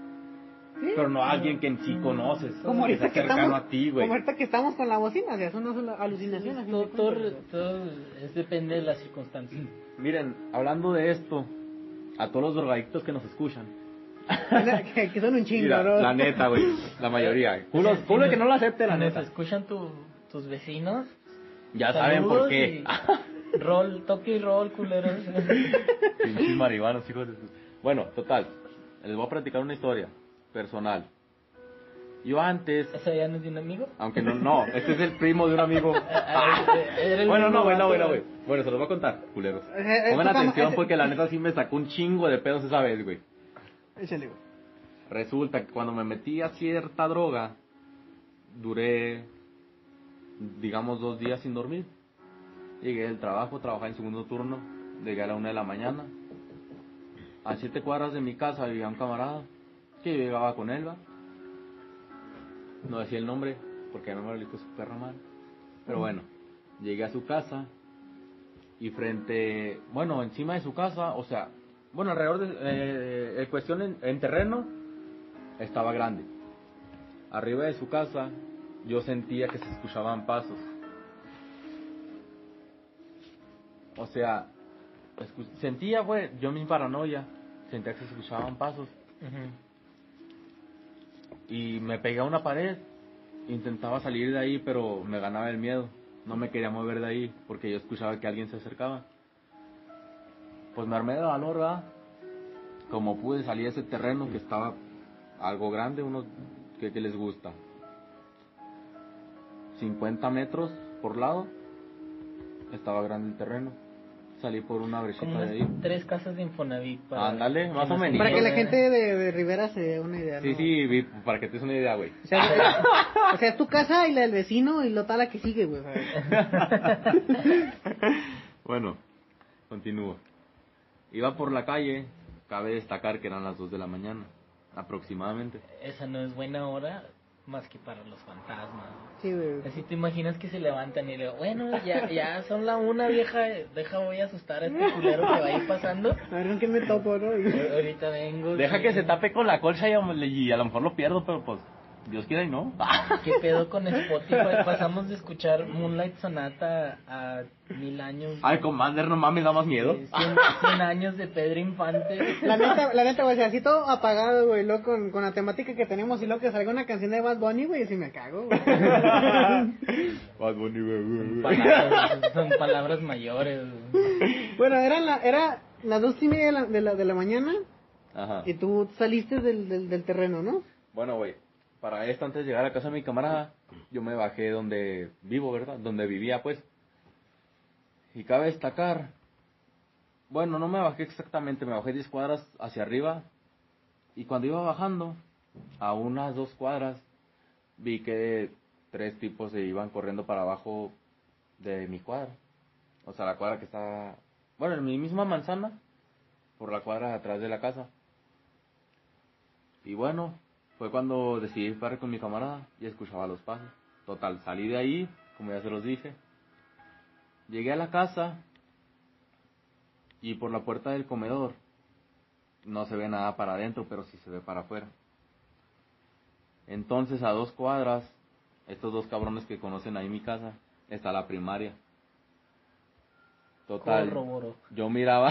Sí. Pero no alguien que en sí conoces. Como ahorita que cercano estamos, a ti, güey. como ahorita que estamos con la bocina, o sea, eso no es una alucinación. a fin de Todo, todo, es, depende de las circunstancias. Miren, hablando de esto, a todos los drogadictos que nos escuchan. que, que son un chingo, Mira, ¿no? la neta, güey. La mayoría. Culo, culo que no lo acepte, la si nos neta. escuchan tu- tus vecinos. Ya saben por qué. y Rol, toque y roll, culeros. Pinches marihuanos, hijos de Bueno, total. Les voy a platicar una historia personal. Yo antes, ¿Esa ya no es de un amigo? aunque no, no, este es el primo de un amigo. Ah, era el Bueno, no, bueno, bueno, güey. Bueno, se los voy a contar, culeros. Eh, eh, Pongan atención ese- porque la neta sí me sacó un chingo de pedos esa vez, güey. Échale, güey. Resulta que cuando me metí a cierta droga, duré, digamos, dos días sin dormir. Llegué del trabajo, trabajaba en segundo turno, llegué a la una de la mañana. A siete cuadras de mi casa vivía un camarada que yo llegaba con él, ¿va? No decía el nombre, porque no me lo dijo su perra mal. Pero bueno, llegué a su casa y frente, bueno, encima de su casa, o sea, bueno, alrededor de, eh, cuestión en, en terreno, estaba grande. Arriba de su casa, yo sentía que se escuchaban pasos. O sea, sentía, güey, yo mi paranoia, sentía que se escuchaban pasos. Y me pegué a una pared, intentaba salir de ahí, pero me ganaba el miedo. No me quería mover de ahí porque yo escuchaba que alguien se acercaba. Pues me armé de valor, ¿verdad? Como pude salir de ese terreno que estaba algo grande, que, que les gusta. 50 metros por lado, estaba grande el terreno. Salí por una brechita Como de ahí. tres casas de Infonavit. para- Ándale, más o menos. Para que la gente de, de Rivera se dé una idea, ¿no? Sí, sí, vi- para que te des una idea, güey. O sea, o sea, es tu casa y la del vecino y lo tal la que sigue, güey. Bueno, continúo. Iba por la calle, cabe destacar que eran las 2 de la mañana, aproximadamente. Esa no es buena hora más que para los fantasmas. Sí, güey. Así te imaginas que se levantan y le digo, bueno, ya, ya son la una vieja, deja voy a asustar a este culero que va a ir pasando. A ver quién me topo, ¿no? Ahorita vengo. Deja sí. que se tape con la colcha y a, y a lo mejor lo pierdo, pero pues, Dios quiera y no. ¿Qué pedo con Spotify? Pasamos de escuchar Moonlight Sonata a mil años. Ay, Commander, no mames, da más miedo. eh, cien, cien años de Pedro Infante. La neta, la neta, güey, así todo apagado, güey, luego con, con la temática que tenemos y luego que salga una canción de Bad Bunny, güey, y me cago, güey. Bad Bunny, güey, güey. Palabras, son palabras mayores. Bueno, eran la, era las dos y media de la, de la, de la mañana Ajá. y tú saliste del, del, del terreno, ¿no? Bueno, güey, para esto, antes de llegar a casa de mi camarada, yo me bajé donde vivo, ¿verdad? Donde vivía, pues. Y cabe destacar, bueno, no me bajé exactamente, me bajé 10 cuadras hacia arriba. Y cuando iba bajando, a unas dos cuadras, vi que tres tipos se iban corriendo para abajo de mi cuadra. O sea, la cuadra que está, bueno, en mi misma manzana, por la cuadra atrás de la casa. Y bueno, fue cuando decidí disparar con mi camarada y escuchaba los pasos. Total, salí de ahí, como ya se los dije. Llegué a la casa y por la puerta del comedor no se ve nada para adentro, pero sí se ve para afuera. Entonces a dos cuadras, estos dos cabrones que conocen ahí mi casa, está la primaria. Total, Corroboro. yo miraba,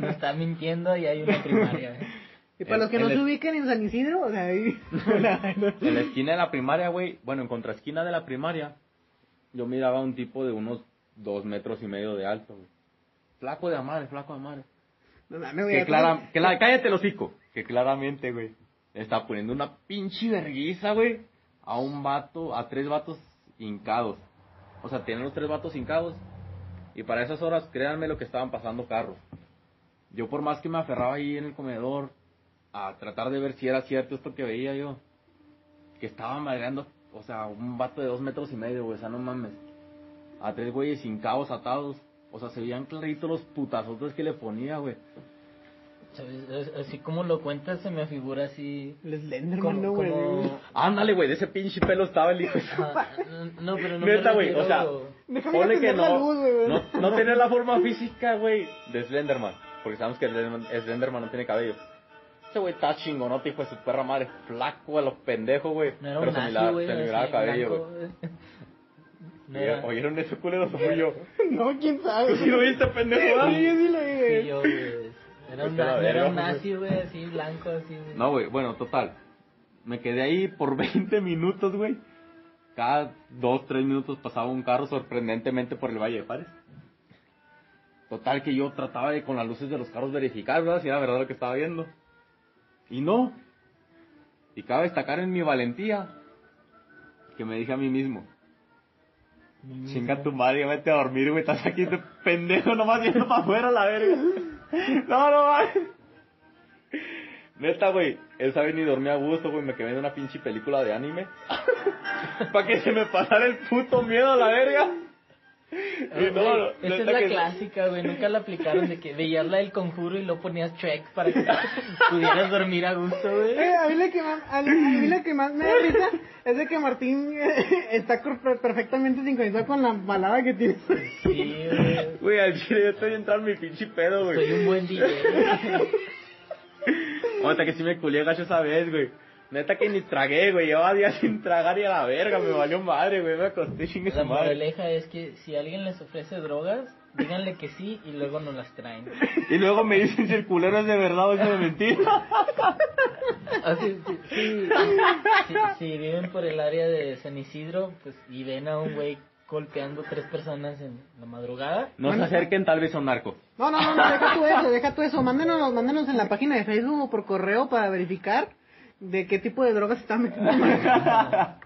No está mintiendo y hay una primaria. Y para En- los que no se el- ubiquen en San Isidro, o sea, ahí. en la esquina de la primaria, güey, bueno, en contraesquina de la primaria, yo miraba a un tipo de unos dos metros y medio de alto, güey. Flaco de madre, flaco de madre. No güey. Que clara, que la, cállate el hocico. Que claramente, güey, está poniendo una pinche verguiza, güey, a un vato, a tres vatos hincados. O sea, tienen los tres vatos hincados. Y para esas horas, créanme lo que estaban pasando carros. Yo por más que me aferraba ahí en el comedor a tratar de ver si era cierto esto que veía yo, que estaban madreando, o sea, un vato de dos metros y medio, güey, o sea, no mames. A tres güeyes hincados, atados. O sea, se veían claritos los putazotes que le ponía, güey. Así como lo cuentas, se me figura así. El Slenderman, Como, no, güey. como- Ándale, güey, de ese pinche pelo estaba el hijo. no, pero no Neta, güey, o sea, Ponle que no, luz, güey. no, no tenía la forma física, güey, de Slenderman. Porque sabemos que Slenderman, Slenderman no tiene cabello. Ese güey está chingonote, hijo de su perra madre. Flaco a los pendejos, güey. No era Pero un se me nazi, la- güey. se le así, miraba cabello, güey. No ¿Oyeron ese culero? Soy yo. No, quién sabe. ¿Tú sí lo viste, pendejo? Sí, yo sí lo vi, Sí, güey. yo, güey. Era un, na- era un güey. nazi, güey, así, blanco, así, güey. No, güey, bueno, total. Me quedé ahí por 20 minutos, güey. Cada 2, 3 minutos pasaba un carro sorprendentemente por el Valle de Pares. Total que yo trataba de con las luces de los carros verificar, ¿verdad? Si era verdad lo que estaba viendo. Y no. Y cabe destacar en mi valentía que me dije a mí mismo, chinga tu madre, vete a dormir, güey, estás aquí de pendejo nomás viendo para afuera la verga. No, no mames. Neta, güey, él sabe ni dormir a gusto, güey, me quedé viendo una pinche película de anime. Para que se me pasara el puto miedo a la verga. Y no, Güey, Esa es la que- clásica, güey. Nunca la aplicaron de que veías la del conjuro y lo ponías check para que pudieras dormir a gusto, güey. Eh, a, mí lo que más, a, mí lo que más me da risa es de que Martín eh, está perfectamente sincronizado con la balada que tiene. Sí, güey. Güey, al chile yo estoy entrando en mi pinche pedo, güey. Soy un buen DJ. Ahorita que sí me culié gacho esa vez, güey. Neta que ni tragué, güey. Llevaba días sin tragar y a la verga, me valió madre, güey. Me acosté chingue La su madre. moraleja es que si alguien les ofrece drogas, díganle que sí y luego no las traen. Y luego me dicen si el culero es de verdad o es de mentira. Así, sí, sí, sí, si viven por el área de San Isidro pues y ven a un güey golpeando tres personas en la madrugada, No se acerquen, tal vez son narcos. No, no, no, no, deja tú eso, deja tú eso. Mándenos, mándenos en la página de Facebook o por correo para verificar de qué tipo de drogas están metiendo.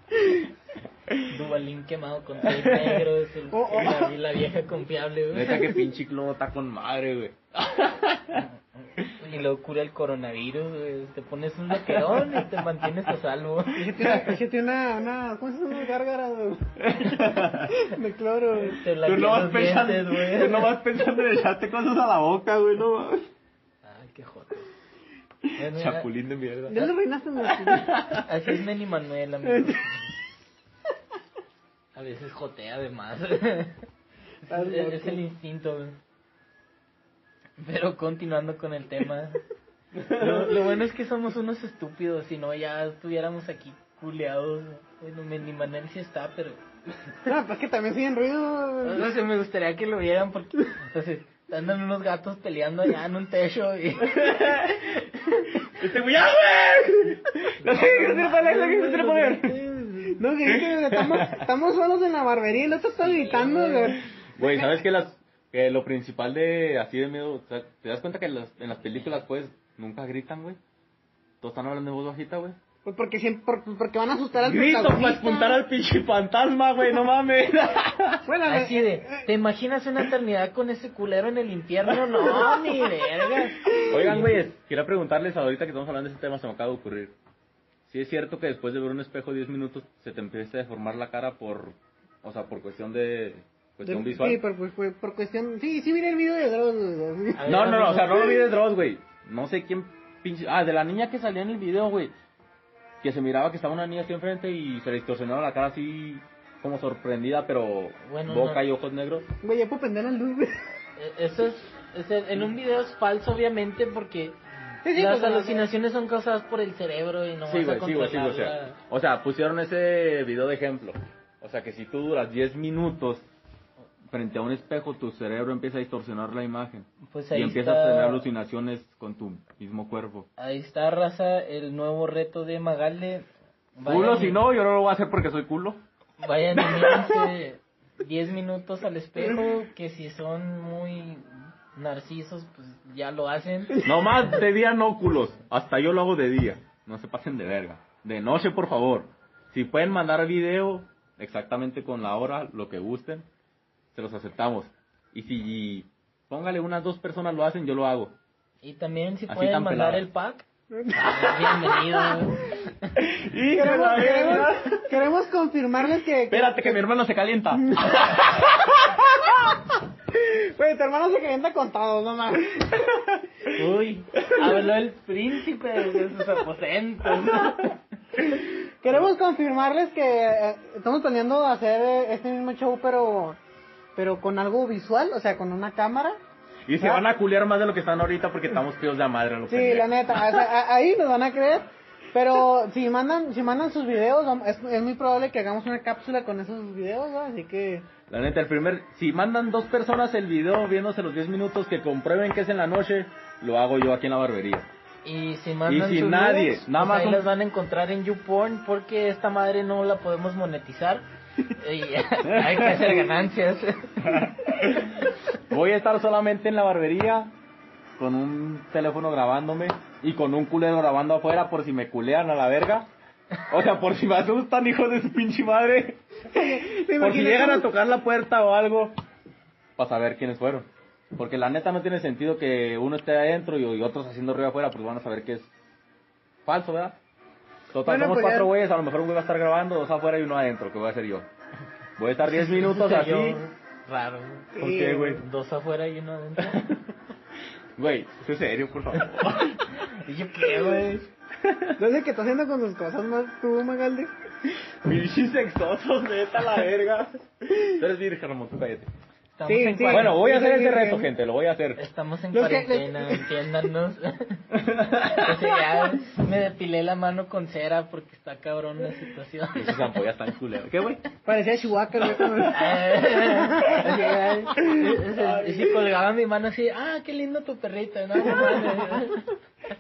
Dubalín quemado con seis negros, el- Oh, oh. la, y la vieja confiable, güey. Neta que pinche clono está con madre, güey. Y luego cura el coronavirus, güey. Te pones un loquerón y te mantienes a salvo. Échate una, una, ¿cómo se llama? Gárgaras, güey. De cloro, güey. Te la Tú no vas pensando, dientes, güey. tú no vas pensando en echarte cosas a la boca, güey, no mames. Ay, qué joto. Bueno, ya- Chapulín de mierda. Ya lo reinaste. Así es Manny Manuel, amigo. A veces jotea de más. es, es- el instinto, güey. Pero continuando con el tema. Lo, lo bueno es que somos unos estúpidos, si no ya estuviéramos aquí culeados. Bueno, Manny Manuel sí está, pero... No, pues que también siguen ruido. No sé, me gustaría que lo vieran porque... Entonces, andan unos gatos peleando allá en un techo y... Este güey, ¡ya, güey! La sé que se le pone, la sé que se. No, que que estamos, estamos solos en la barbería y el otro está gritando, güey. Güey, ¿sabes que las que lo principal de así de miedo, o sea, te das cuenta que en las, en las películas pues nunca gritan, güey? Todos están hablando en voz bajita, güey. Pues porque siempre, por- porque van a asustar al Grito para espantar al pinche fantasma, güey, no mames. Bueno, Así eh, de, ¿te imaginas una eternidad con ese culero en el infierno? No, ni verga. Oigan, güey, quería preguntarles ahorita que estamos hablando de ese tema, se me acaba de ocurrir. Si es cierto que después de ver un espejo 10 minutos se te empieza a deformar la cara por, o sea, por cuestión de, cuestión de- visual. Sí, por, por- por- por cuestión. Sí, sí, miré el video de Dross. No, no, no, o sea, no lo vi de Dross, güey. No sé quién pinche... Ah, de la niña que salía en el video, güey. Que se miraba que estaba una niña así enfrente y se le distorsionaba la cara así como sorprendida, pero Bueno, boca no. y ojos negros. Güey, ya puedo prender la luz, güey. Eh, Eso es, es el- en un video es falso, obviamente, porque Sí, sí, las pues, alucinaciones son causadas por el cerebro y no Sí, vas a güey, sí, güey, sí, güey, o sea, o sea, pusieron ese video de ejemplo. O sea, que si tú duras 10 minutos frente a un espejo, tu cerebro empieza a distorsionar la imagen. Pues Y ahí empiezas a tener alucinaciones con tu mismo cuerpo. ahí está, raza, el nuevo reto de Magalde. Vayan Culo, y- si no, yo no lo voy a hacer porque soy culo. Vayan y mírense 10 minutos al espejo, que si son muy narcisos, pues ya lo hacen. No más de día no culos. Hasta yo lo hago de día. No se pasen de verga. De noche, por favor. Si pueden mandar video exactamente con la hora, lo que gusten, se los aceptamos. Y si póngale unas dos personas lo hacen, yo lo hago. Y también si Así pueden mandar el pack, bienvenido. Queremos, queremos, queremos confirmarles que. Espérate que mi hermano se calienta. Güey, tu hermano se calienta con todos, no mames. Uy, habló el príncipe de sus aposentos. Queremos confirmarles que eh, estamos planeando hacer eh, este mismo show, pero pero con algo visual, o sea, con una cámara. Y se van a culiar más de lo que están ahorita porque estamos peos de madre. Lo Sí, pendejo. la neta, o sea, a- ahí nos van a creer. Pero si mandan si mandan sus videos, es, es muy probable que hagamos una cápsula con esos videos, ¿no? Así que La neta, el primer, si mandan dos personas el video viéndose los 10 minutos que comprueben que es en la noche, lo hago yo aquí en la barbería. Y si mandan Y si sus nadie, nada pues más ahí un- las van a encontrar en YouPorn porque esta madre no la podemos monetizar. Hay que hacer ganancias. Voy a estar solamente en la barbería con un teléfono grabándome y con un culero grabando afuera por si me culean a la verga. O sea, por si me asustan, hijos de su pinche madre. Por si llegan a tocar la puerta o algo. Para saber quiénes fueron. Porque la neta no tiene sentido que uno esté adentro y, y otros haciendo ruido afuera, pues van a saber que es falso, ¿verdad? Total, Bueno, somos pues ya- cuatro güeyes, a lo mejor un güey va a estar grabando, dos afuera y uno adentro, que voy a hacer yo. Voy a estar 10 minutos así. Yo, Raro. ¿Por qué, güey? Dos afuera y uno adentro. Güey, sé serio, por favor. ¿Y yo qué, güey? No sé qué está haciendo con sus cosas más tú, Magaldi. Pinches sexosos, neta, la verga. Tú eres virgen, Ramón, tú cállate. Estamos Sí, en sí. Bueno, voy a hacer sí, ese reto, gente, lo voy a hacer. Estamos en Los que- cuarentena, entiéndanos. o sea, ya me depilé la mano con cera porque está cabrón la situación. Esos ampollas están culeros. ¿Qué, güey? Parecía Chihuahua, güey. y si colgaba mi mano así, ah, qué lindo tu perrito, no.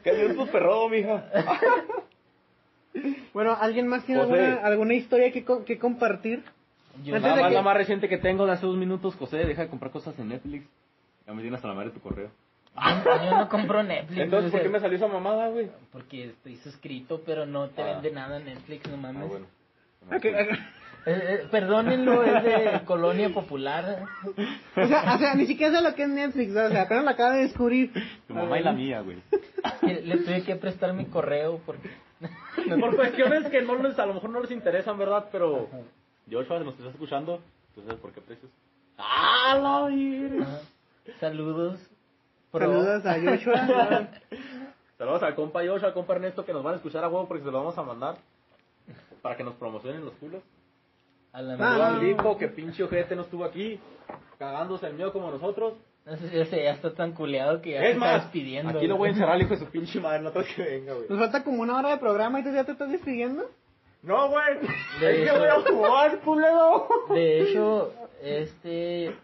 ¿Qué es tu perro, mija? Bueno, ¿alguien más tiene alguna, alguna historia que, co- que compartir? Yo, Antes Nada de más que- la más reciente que tengo de hace dos minutos, José, deja de comprar cosas en Netflix. Ya me tienes hasta la madre tu correo. yo no compro Netflix. Entonces, ¿por qué me salió esa mamada, güey? Porque estoy suscrito, pero no te Ah. vende nada Netflix, no mames. Ah, bueno. Eh, eh, perdónenlo, es de colonia popular. O sea, o sea, ni siquiera sé lo que es Netflix, o sea, apenas lo acabo de descubrir. Tu mamá y la mía, güey. Le le tuve que prestar mi correo porque... Por cuestiones que no les, a lo mejor no les interesan, ¿verdad? Pero, Joshua, si nos estás escuchando, tú sabes por qué precios. ¡Ah, la virgen! Ajá. Saludos. Pro. Saludos a Joshua. Saludos al compa Joshua, al compa Ernesto, que nos van a escuchar a huevo porque se lo vamos a mandar. Para que nos promocionen los culos. A la Ah, mierda. Dico, que pinche ojete no estuvo aquí, cagándose el mío como nosotros. No sé si ese ya está tan culeado que ya se Es está más, despidiendo. aquí lo voy a encerrar al hijo de su pinche madre, no tengo que venga, güey. Nos falta como una hora de programa y tú ya te estás despidiendo. No, güey. De Es que hecho- voy a jugar, culero. De hecho, este...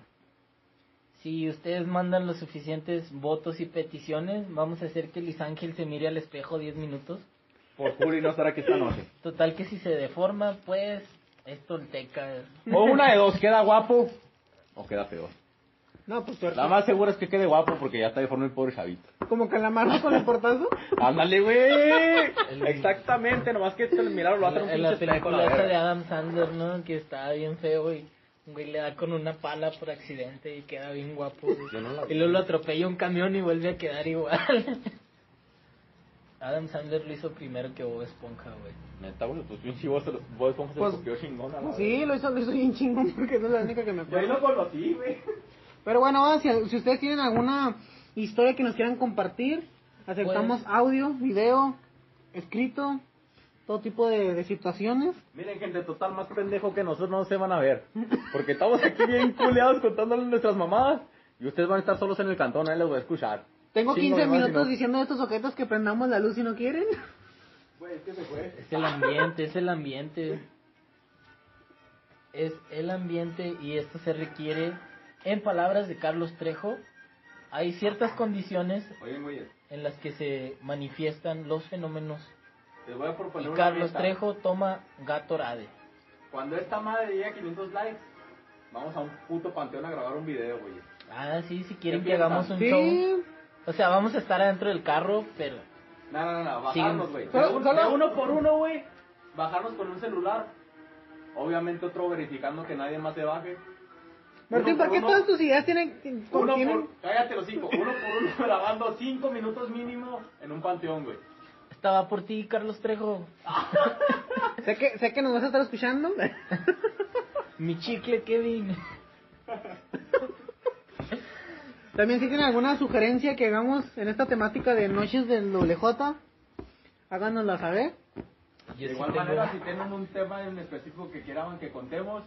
Si ustedes mandan los suficientes votos y peticiones, vamos a hacer que Luis Ángel se mire al espejo 10 minutos. Por y no estar aquí esta noche. Total que si se deforma, pues es tolteca. O una de dos, queda guapo o queda feo. No, pues suerte. La más segura es que quede guapo porque ya está deforme el pobre chavito. Como calamardo con el portazo. Ándale, güey. Exactamente, nomás que te miraron lo va a hacer un En la pinche película de. Adam Sandler, ¿no? Que está bien feo y un güey le da con una pala por accidente y queda bien guapo. Yo no la Y luego lo atropella un camión y vuelve a quedar igual. Adam Sandler lo hizo primero que Bob Esponja, güey. Neta, güey, pues pinche vos, vos Esponja se Pues, copió chingón a la Sí, lo hizo, lo hizo bien chingón porque no es la única que me Yo ahí acuerdo. lo conocí, güey. Pero bueno, si, si ustedes tienen alguna historia que nos quieran compartir, aceptamos audio, video, escrito, todo tipo de, de situaciones. Miren, gente, total, más pendejo que nosotros no se van a ver. Porque estamos aquí bien culeados contándoles nuestras mamadas. Y ustedes van a estar solos en el cantón, ahí les voy a escuchar. Tengo Chingo 15 de más, minutos diciendo a estos objetos que prendamos la luz si no quieren. Güey, es que se fue. Es el ambiente, es el ambiente. Es el ambiente y esto se requiere, en palabras de Carlos Trejo, hay ciertas condiciones Oye, en las que se manifiestan los fenómenos. les voy a proponer Y una Carlos meta. Trejo toma Gatorade. Cuando esta madre llegue a 500 likes, vamos a un puto panteón a grabar un video, güey. Ah, sí, si quieren ¿Qué que hagamos un show. Sí, O sea, vamos a estar adentro del carro, pero No, no, no, no, Sí. bajarnos, güey. De uno por uno, güey. Bajarnos con un celular. Obviamente otro verificando que nadie más se baje. Martín, ¿por qué uno, todas tus ideas tienen... Uno por, cállate los cinco, uno por uno grabando cinco minutos mínimo en un panteón, güey. estaba por ti, Carlos Trejo. Sé que, sé que nos vas a estar escuchando. Mi chicle, Kevin. También si tienen alguna sugerencia que hagamos en esta temática de noches del WJ, háganosla saber. Yo de sí igual tengo- manera, si tienen un tema en específico que quieran que contemos,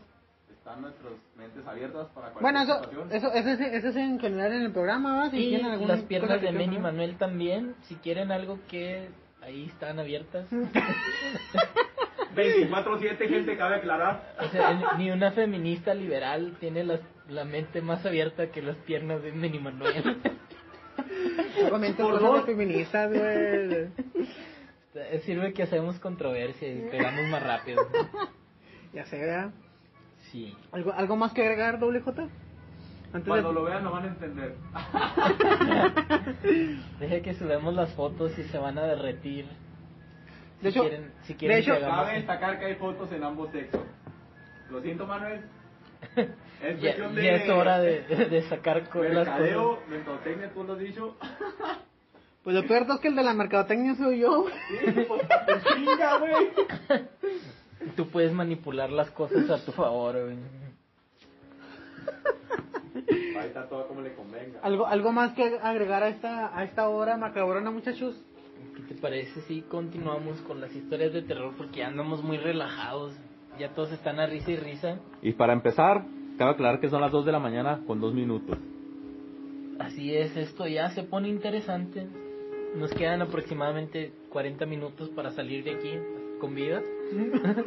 están nuestras mentes abiertas para cualquier Bueno, eso, situación. eso, eso, es, eso es en general en el programa. Si y tienen alguna las piernas de saber. Manuel también, si quieren algo que ahí están abiertas. 24-7, gente, cabe aclarar. O sea, ni- ni una feminista liberal tiene las- la mente más abierta que las piernas de Manny Manuel. No comenten Por cosas de dos. feministas, güey. Sirve que hacemos controversia y pegamos más rápido. Ya sé, ¿Algo, ¿Algo más que agregar, WJ? Antes Cuando de... lo vean lo van a entender. Deje que subamos las fotos y se van a derretir. De si hecho- quieren, si quieren de hecho- Cabe destacar que hay fotos en ambos sexos. Lo siento, Manuel. Es ya, cuestión de... ya es hora de, de sacar con las Mercadeo, cosas. mercadotecnia, tú lo has dicho. Pues lo peor es que el de la mercadotecnia soy yo. Sí, pues, te chinga, güey. Tú puedes manipular las cosas a tu favor, güey. Ahí está todo como le convenga. ¿Algo, algo más que agregar a esta, a esta hora macabrona, muchachos? ¿Qué te parece si continuamos con las historias de terror? Porque ya andamos muy relajados. Ya todos están a risa y risa. Y para empezar, cabe aclarar que son las 2 de la mañana con 2 minutos. Así es, esto ya se pone interesante. Nos quedan aproximadamente 40 minutos para salir de aquí con vida.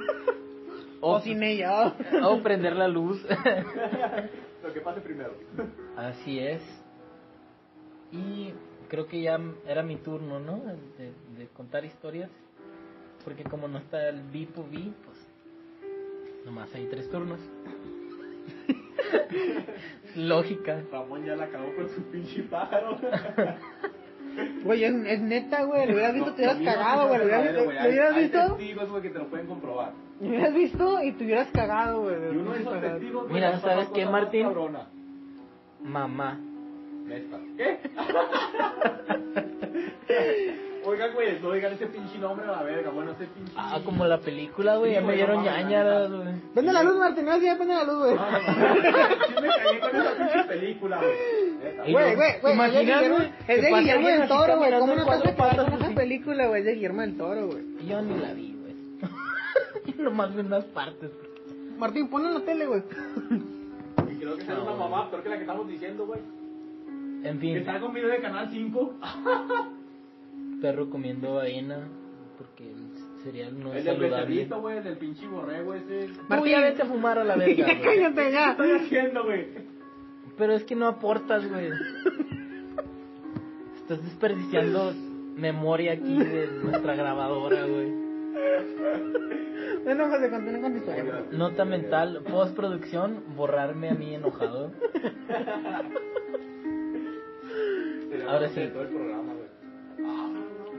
O sin ella. O prender la luz. Lo que pase primero. Así es. Y creo que ya era mi turno, ¿no? De, de contar historias. Porque como no está el B2B, pues nomás hay tres turnos. Lógica. Ramón ya la acabó con su pinche pájaro. Güey, es, es neta, güey. Lo hubieras visto, te hubieras cagado, güey. Lo hubieras, lo Hay- hubieras hay visto. testigos, güey, que te lo pueden comprobar. Lo hubieras visto y te hubieras cagado, güey. Y uno de esos testigos, güey, Mira, ¿sabes qué, Martín? cabrona. Mamá. Neta. ¿Qué? Oigan, güey, no digan ese pinche nombre a la verga. Bueno, ese pinche. Ah, como la película, güey. Sí, ya me güey, dieron ñañaras, la güey. Prende la luz, Martín. Ya prende la luz, güey. No, no, no. Sí me caí con esa pinche película, güey. Güey, güey, güey. ¿te es de imaginas, Guillermo- güey, Es que de Guillermo del Toro, güey. ¿Cómo no te con patas esa película, güey? Es de Guillermo del Toro, güey. Yo ni la vi, güey. Yo nomás vi unas partes. Martín, ponla en la tele, güey. Y creo que será una mamá, peor que la que estamos diciendo, güey. En Que fin, está con video de Canal 5. perro comiendo avena. Porque el cereal no El saludable. becerrito, güey, el del pinche borrego ese. ¿Qué Tú Martín. ya vete a fumar a la verga, Ya cállate, ya. estoy haciendo, güey? Pero es que no aportas, güey. Estás desperdiciando memoria aquí de nuestra grabadora, güey. Bueno, José, continúa con tu historia. Nota mental, postproducción, borrarme a mí enojado. Ahora sí. Todo el programa, güey.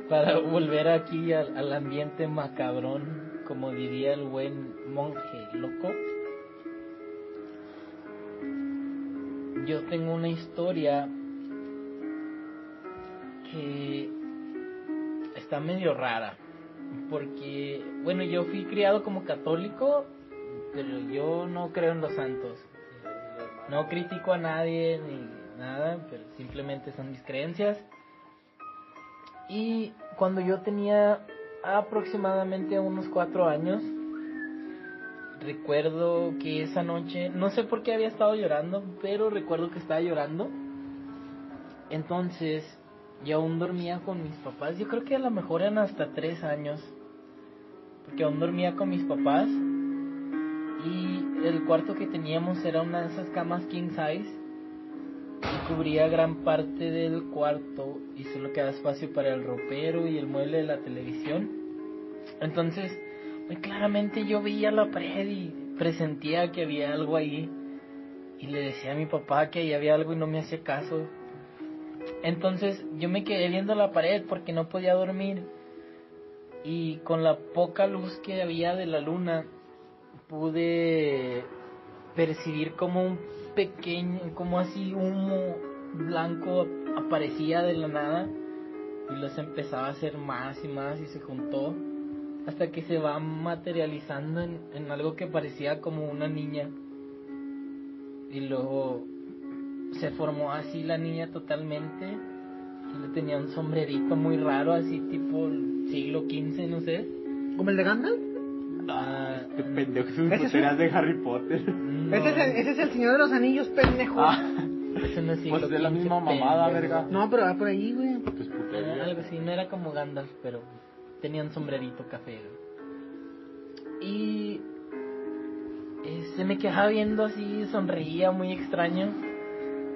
Para volver aquí al, al ambiente macabrón, como diría el buen monje loco. Yo tengo una historia que está medio rara. Porque, bueno, yo fui criado como católico, pero yo no creo en los santos. No critico a nadie ni nada, pero simplemente son mis creencias. Y cuando yo tenía aproximadamente unos cuatro años, recuerdo que esa noche, no sé por qué había estado llorando, pero recuerdo que estaba llorando. Entonces, yo aún dormía con mis papás. Yo creo que a lo mejor eran hasta tres años. Porque aún dormía con mis papás. Y el cuarto que teníamos era una de esas camas king size. Cubría gran parte del cuarto. Y solo quedaba espacio para el ropero y el mueble de la televisión. Entonces, muy claramente yo veía la pared y presentía que había algo ahí. Y le decía a mi papá que ahí había algo y no me hacía caso. Entonces yo me quedé viendo la pared porque no podía dormir y con la poca luz que había de la luna pude percibir como un pequeño, como así humo blanco aparecía de la nada y los empezaba a hacer más y más y se juntó hasta que se va materializando en, algo que parecía como una niña y luego se formó así la niña totalmente. Y le tenía un sombrerito muy raro, así tipo siglo XV, no sé. ¿Como el de Gandalf? Ah, Qué pendejo, es un Ese es de Harry Potter. no, Ese, es el, ese es el Señor de los Anillos, pendejo. Ah, ese no es pues es la misma mamada, pendejo. verga. No, pero va por ahí, güey. Pues Era putería. algo así, no era como Gandalf, pero tenía un sombrerito café. güey. Y eh, se me quedaba viendo así, sonreía muy extraño.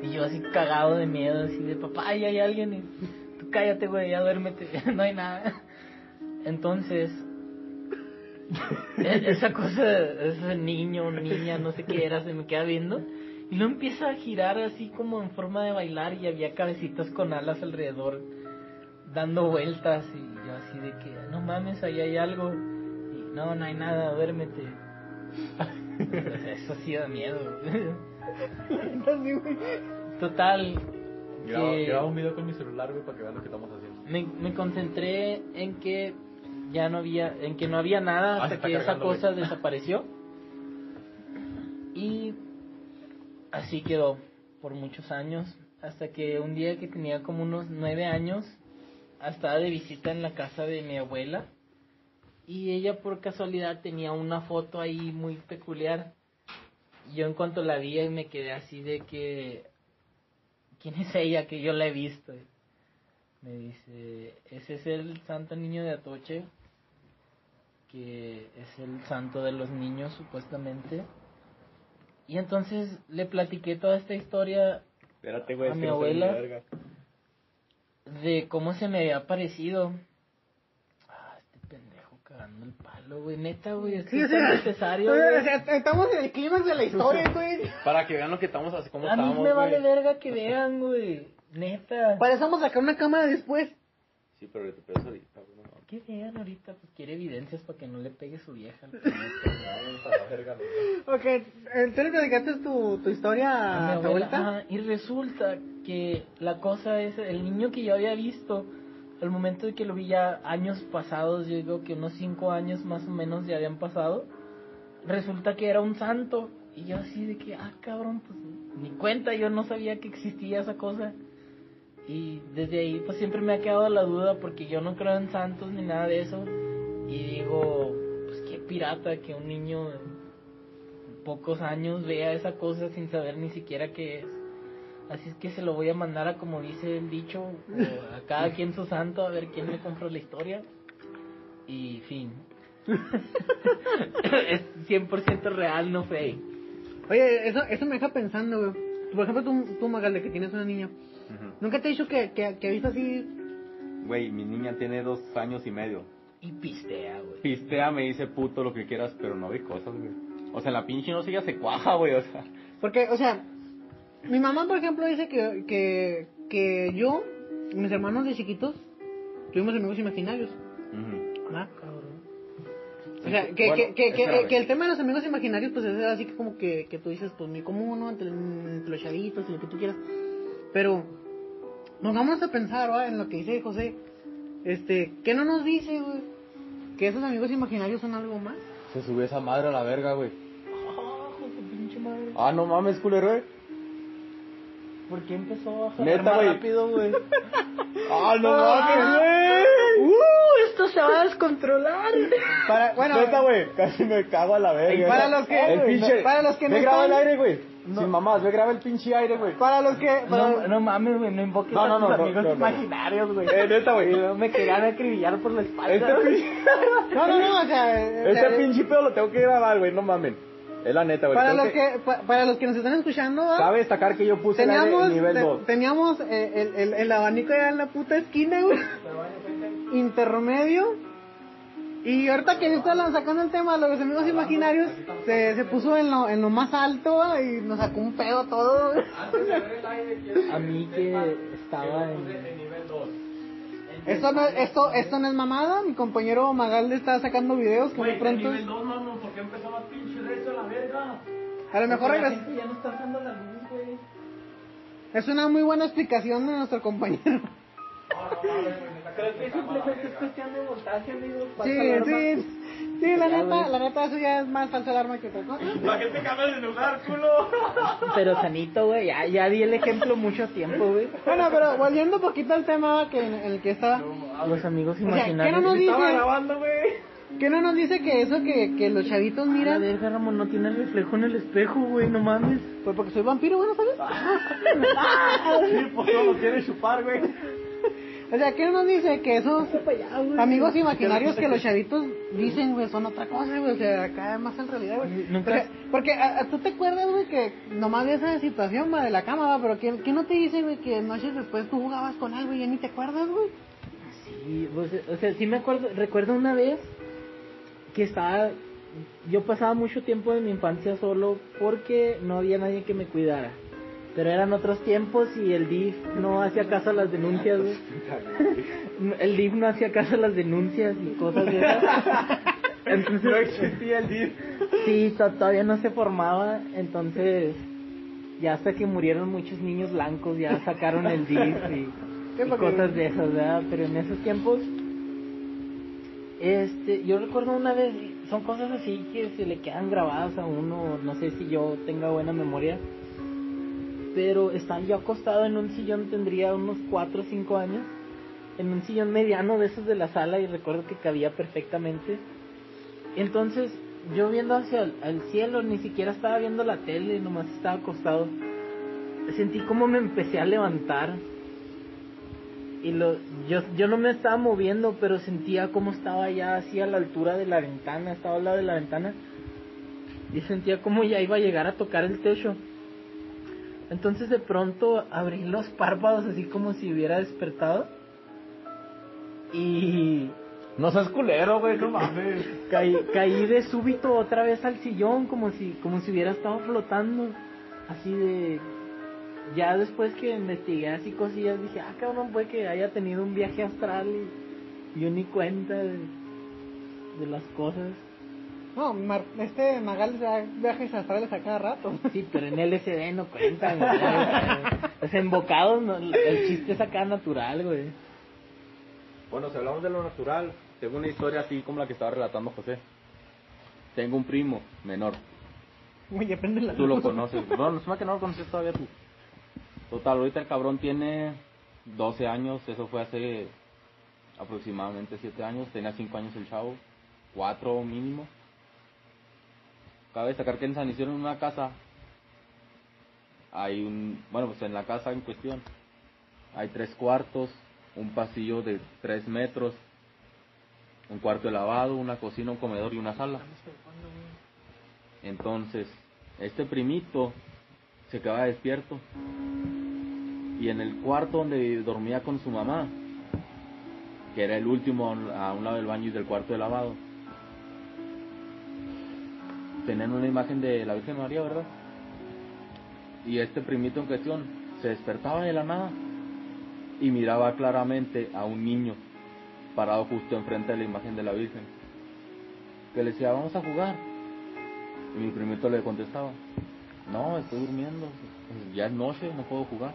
Y yo así cagado de miedo, así de papá, ahí hay alguien. Y tú cállate, güey, ya duérmete, no hay nada. Entonces, esa cosa, ese niño, niña, no sé qué era, se me queda viendo. Y luego empieza a girar así como en forma de bailar y había cabecitas con alas alrededor dando vueltas y yo así de que no mames, ahí hay algo. Y no, no hay nada, duérmete. Eso sí da miedo. Total, Graba, que- graba un video con mi celular, güey, para que vean lo que estamos haciendo. me, me concentré en que ya no había, en que no había nada Ah, hasta que esa cosa desapareció. Y así quedó por muchos años, hasta que un día que tenía como unos nueve años, estaba de visita en la casa de mi abuela y ella por casualidad tenía una foto ahí muy peculiar. Yo en cuanto la vi me quedé así de que, ¿quién es ella que yo la he visto? Me dice, ese es el santo niño de Atoche, que es el santo de los niños supuestamente. Y entonces le platiqué toda esta historia Espérate, güey, A mi abuela. verga. de cómo se me había parecido. Ah, este pendejo cagando el palo, güey. Neta, güey, esto Sí, es o sea, tan necesario, o sea, estamos en el clímax de la historia, güey. Para que vean lo que estamos haciendo, cómo A mí estamos, me vale verga que vean, güey. Neta. Para eso vamos a sacar una cámara después. Sí, pero te pegas ahorita. ¿Qué vean ahorita? Pues quiere evidencias para que no le pegue su vieja. Ok, tú le platicaste tu, tu historia a mi abuela. y resulta que la cosa es, el niño que yo había visto, al momento de que lo vi ya años pasados, yo digo que unos cinco años más o menos ya habían pasado, resulta que era un santo. Y yo así de que, ah, cabrón, pues ni cuenta, yo no sabía que existía esa cosa. Y desde ahí pues siempre me ha quedado la duda porque yo no creo en santos ni nada de eso. Y digo, pues qué pirata que un niño de pocos años vea esa cosa sin saber ni siquiera qué es. Así es que se lo voy a mandar a como dice el dicho, o a cada quien su santo, a ver quién me compró la historia. Y fin. es 100% real, no fake. Oye, eso, eso me deja pensando, güey. Por ejemplo, tú, tú Magalde, que tienes una niña. ¿Nunca te he dicho que, que, que has visto así? Güey, mi niña tiene dos años y medio. Y pistea, güey. Pistea, me dice puto lo que quieras, pero no ve cosas, güey. O sea, en la pinche no sigue se cuaja, güey, o sea. Porque, o sea, mi mamá, por ejemplo, dice que, que, que yo y mis hermanos de chiquitos tuvimos amigos imaginarios. ujú. ¿verdad? O sea, que, Bueno, que, que, que el tema de los amigos imaginarios, pues es así que como que, que tú dices, pues muy común, ¿no? Entre, entre los chavitos y lo que tú quieras. Pero, nos vamos a pensar, ¿va? En lo que dice José. Este, ¿qué no nos dice, güey? Que esos amigos imaginarios son algo más. Se subió esa madre a la verga, güey. Ah, pinche madre. Ah, no mames, culero, güey. ¿Por qué empezó a jalar Neta, más rápido, güey? Ah, no mames, güey. ¡Uh! Esto se va a descontrolar. Para, bueno, Neta, güey, casi me cago a la verga. Y para los que- el pinche, para los que no ve graba el aire, güey. Sin mamás, ve graba el pinche aire, güey. para los que... para- No, no mames, güey, no invoques No, no, a tus no, no, amigos no, no. imaginarios, güey. Eh, neta, güey. Me querían acribillar por la espalda. Este pinche, No, no, no, o sea... este eh, pinche pedo lo tengo que grabar, güey, no mamen. Es la neta, güey. Para los que, pa- para los que nos están escuchando, ¿va? Cabe destacar que yo puse el aire teníamos, en nivel te- 2. teníamos eh, el, el, el abanico ya en la puta esquina, güey. Intermedio. Y ahorita que está sacando el tema de los amigos imaginarios, se, se puso en lo, en lo más alto y nos sacó un pedo todo. A mí que estaba en... nivel 2. Esto no, esto, esto no es mamada, mi compañero Magal le está sacando videos que muy pronto... 2, mamón, ¿por qué empezó la pinche resto a la verga? A lo mejor La regres- gente ya no está usando la luz, güey. es una muy buena explicación de nuestro compañero. Creo que simplemente es cuestión de voltaje, amigos. Sí, sí, sí, la neta, la neta eso ya es más falsa alarma que otra cosa. ¿Para qué te cambias de lugar, culo? Pero sanito, güey. Ya, ya di el ejemplo mucho tiempo, güey. Bueno, pero volviendo un poquito al tema que en el que estaba, Los amigos sea, ¿qué no imaginarios. nos dice? Estaba grabando, güey. ¿qué no nos dice que eso que, que los chavitos Mira, miran? verga, Ramón, no tiene reflejo en el espejo, güey, no mames. Pues porque soy vampiro, bueno, ¿sabes? Sí, pues no lo quiere chupar, güey. O sea, ¿qué no nos dice que esos güey. amigos imaginarios que los chavitos dicen, güey, son otra cosa, güey? O sea, acá más en realidad, güey. Nunca- porque a- a- tú te acuerdas, güey, que nomás de esa situación, va, de la cama, va, pero ¿qué, qué no te dice, güey, que noches después tú jugabas con algo y ya ni te acuerdas, güey? Sí, pues, o sea, sí me acuerdo, recuerdo una vez que estaba, yo pasaba mucho tiempo de mi infancia solo porque no había nadie que me cuidara. Pero eran otros tiempos y el DIF no hacía caso a las denuncias, güey. El DIF no hacía caso a las denuncias y cosas de esas. Entonces, No existía el DIF. Sí, to- todavía no se formaba, entonces ya hasta que murieron muchos niños blancos ya sacaron el DIF y, y cosas de esas, ¿verdad? Pero en esos tiempos, este, yo recuerdo una vez, son cosas así que se le quedan grabadas a uno, no sé si yo tenga buena memoria, pero estaba yo acostado en un sillón, tendría unos 4 o 5 años, en un sillón mediano de esos de la sala y recuerdo que cabía perfectamente. Entonces, yo viendo hacia el cielo, ni siquiera estaba viendo la tele, nomás estaba acostado. Sentí como me empecé a levantar. Y lo, yo, yo no me estaba moviendo, pero sentía como estaba ya así a la altura de la ventana, estaba al lado de la ventana. Y sentía como ya iba a llegar a tocar el techo. Entonces de pronto abrí los párpados así como si hubiera despertado. Y No seas culero, güey, no mames. caí, caí de súbito otra vez al sillón como si como si hubiera estado flotando así de ya después que investigué así cosillas dije ah cabrón puede que haya tenido un viaje astral y yo ni cuenta de, de las cosas No, Mar- este Magal se da viajes astrales a cada rato. sí pero en LSD no cuentan güey. es embocado no, el chiste es acá natural güey Bueno, si hablamos de lo natural, tengo una historia así como la que estaba relatando José. Tengo un primo menor, Oye, prende la tú lo conoces. No, no es más que no lo conoces todavía tú. Total, ahorita el cabrón tiene 12 años, eso fue hace aproximadamente 7 años, tenía 5 años el chavo, 4 mínimo. Cabe destacar que en una casa hay un, bueno pues en la casa en cuestión hay tres cuartos, un pasillo de 3 metros, un cuarto de lavado, una cocina, un comedor y una sala. Entonces, este primito se quedaba despierto y en el cuarto donde dormía con su mamá que era el último a un lado del baño y del cuarto de lavado, tenían una imagen de la Virgen María, ¿verdad? Y este primito en cuestión se despertaba de la nada y miraba claramente a un niño parado justo enfrente de la imagen de la Virgen, que le decía, vamos a jugar. Y mi primito le contestaba, no, estoy durmiendo, ya es noche, no puedo jugar.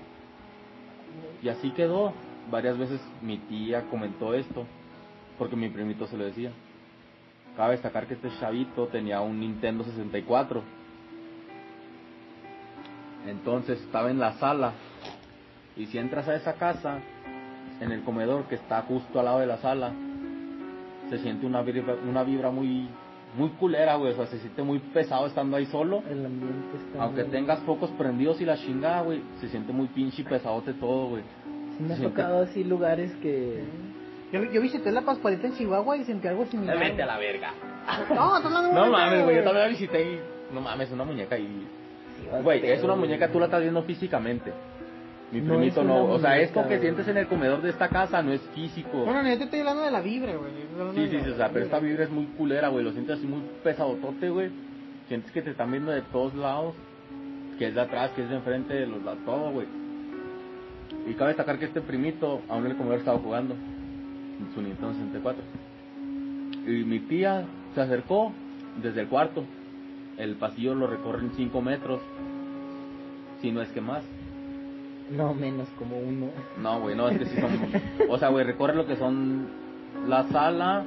Y así quedó. Varias veces mi tía comentó esto, porque mi primito se lo decía. Cabe destacar que este chavito tenía un Nintendo 64. Entonces estaba en la sala. Y si entras a esa casa, en el comedor que está justo al lado de la sala, se siente una vibra, una vibra muy muy culera, güey. O sea, se siente muy pesado estando ahí solo. El ambiente está. Aunque muy- tengas focos prendidos y la chingada, güey, se siente muy pinche y pesadote todo, güey. Sí me ha siente- tocado así lugares que. Yo, yo visité la Pascualita en Chihuahua y sentí algo similar. Vete a la verga. No, de No mames, güey, yo también la visité y... No mames, una muñeca y... Güey, es una muñeca, tú la estás viendo físicamente. Mi No primito es no, una o sea, esto muñeca, que sientes en el comedor de esta casa no es físico. Bueno, no, yo te estoy hablando de la vibra, güey. Sí, sí, sí, o sea, pero esta vibra es muy culera, güey, lo sientes así muy pesadotote, güey. Sientes que te están viendo de todos lados, que es de atrás, que es de enfrente, de los lados, todo, güey. Y cabe destacar que este primito aún en el comedor estaba jugando su Nintendo 64. Y mi tía se acercó desde el cuarto. El pasillo lo recorren 5 metros, si no es que más. No, menos como uno. No, güey, no, es que sí son. O sea, güey, recorre lo que son la sala,